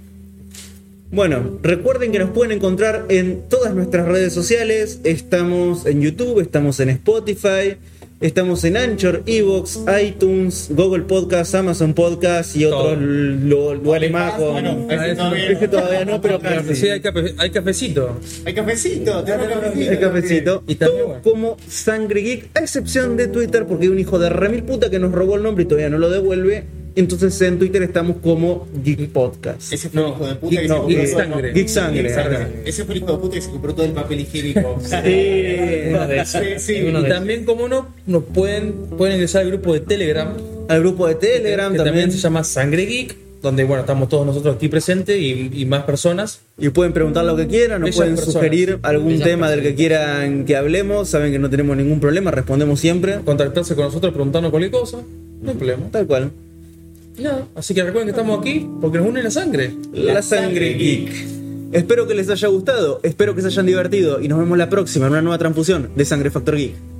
Bueno, recuerden que nos pueden encontrar en todas nuestras redes sociales. Estamos en YouTube, estamos en Spotify, estamos en Anchor, Evox, iTunes, Google Podcast, Amazon Podcast y otros lugares más. con- Bueno, Ah, ese todavía Es que todavía no, pero casi. sí, hay, cafe- hay cafecito. Hay cafecito, tenemos cafecito. El cafecito. Y también, bueno. como Sangre Geek, a excepción de Twitter, porque hay un hijo de remil puta que nos robó el nombre y todavía no lo devuelve. Entonces en Twitter estamos como Geek Podcast. Ese fue el No, hijo de puta Geek- que no, se compró Geek todo- Sangre. Geek Sangre. Geek Sangre. Ese fue el hijo de puta que se compró todo el papel higiénico. Sí, sí. Uno Y también, como no, nos pueden, pueden ingresar al grupo de Telegram, Al grupo de Telegram que también. también se llama Sangre Geek, donde bueno, estamos todos nosotros aquí presentes y, y más personas. Y pueden preguntar lo que quieran, nos Bellas pueden personas. sugerir algún Bellas tema del que quieran que hablemos. Saben que no tenemos ningún problema, respondemos siempre. Contactarse con nosotros, preguntarnos cualquier cosa, no hay problema. Tal cual. Nada, Así que recuerden que estamos aquí porque nos une la sangre. La sangre geek. Espero que les haya gustado, espero que se hayan divertido y nos vemos la próxima en una nueva transfusión de Sangre Factor Geek.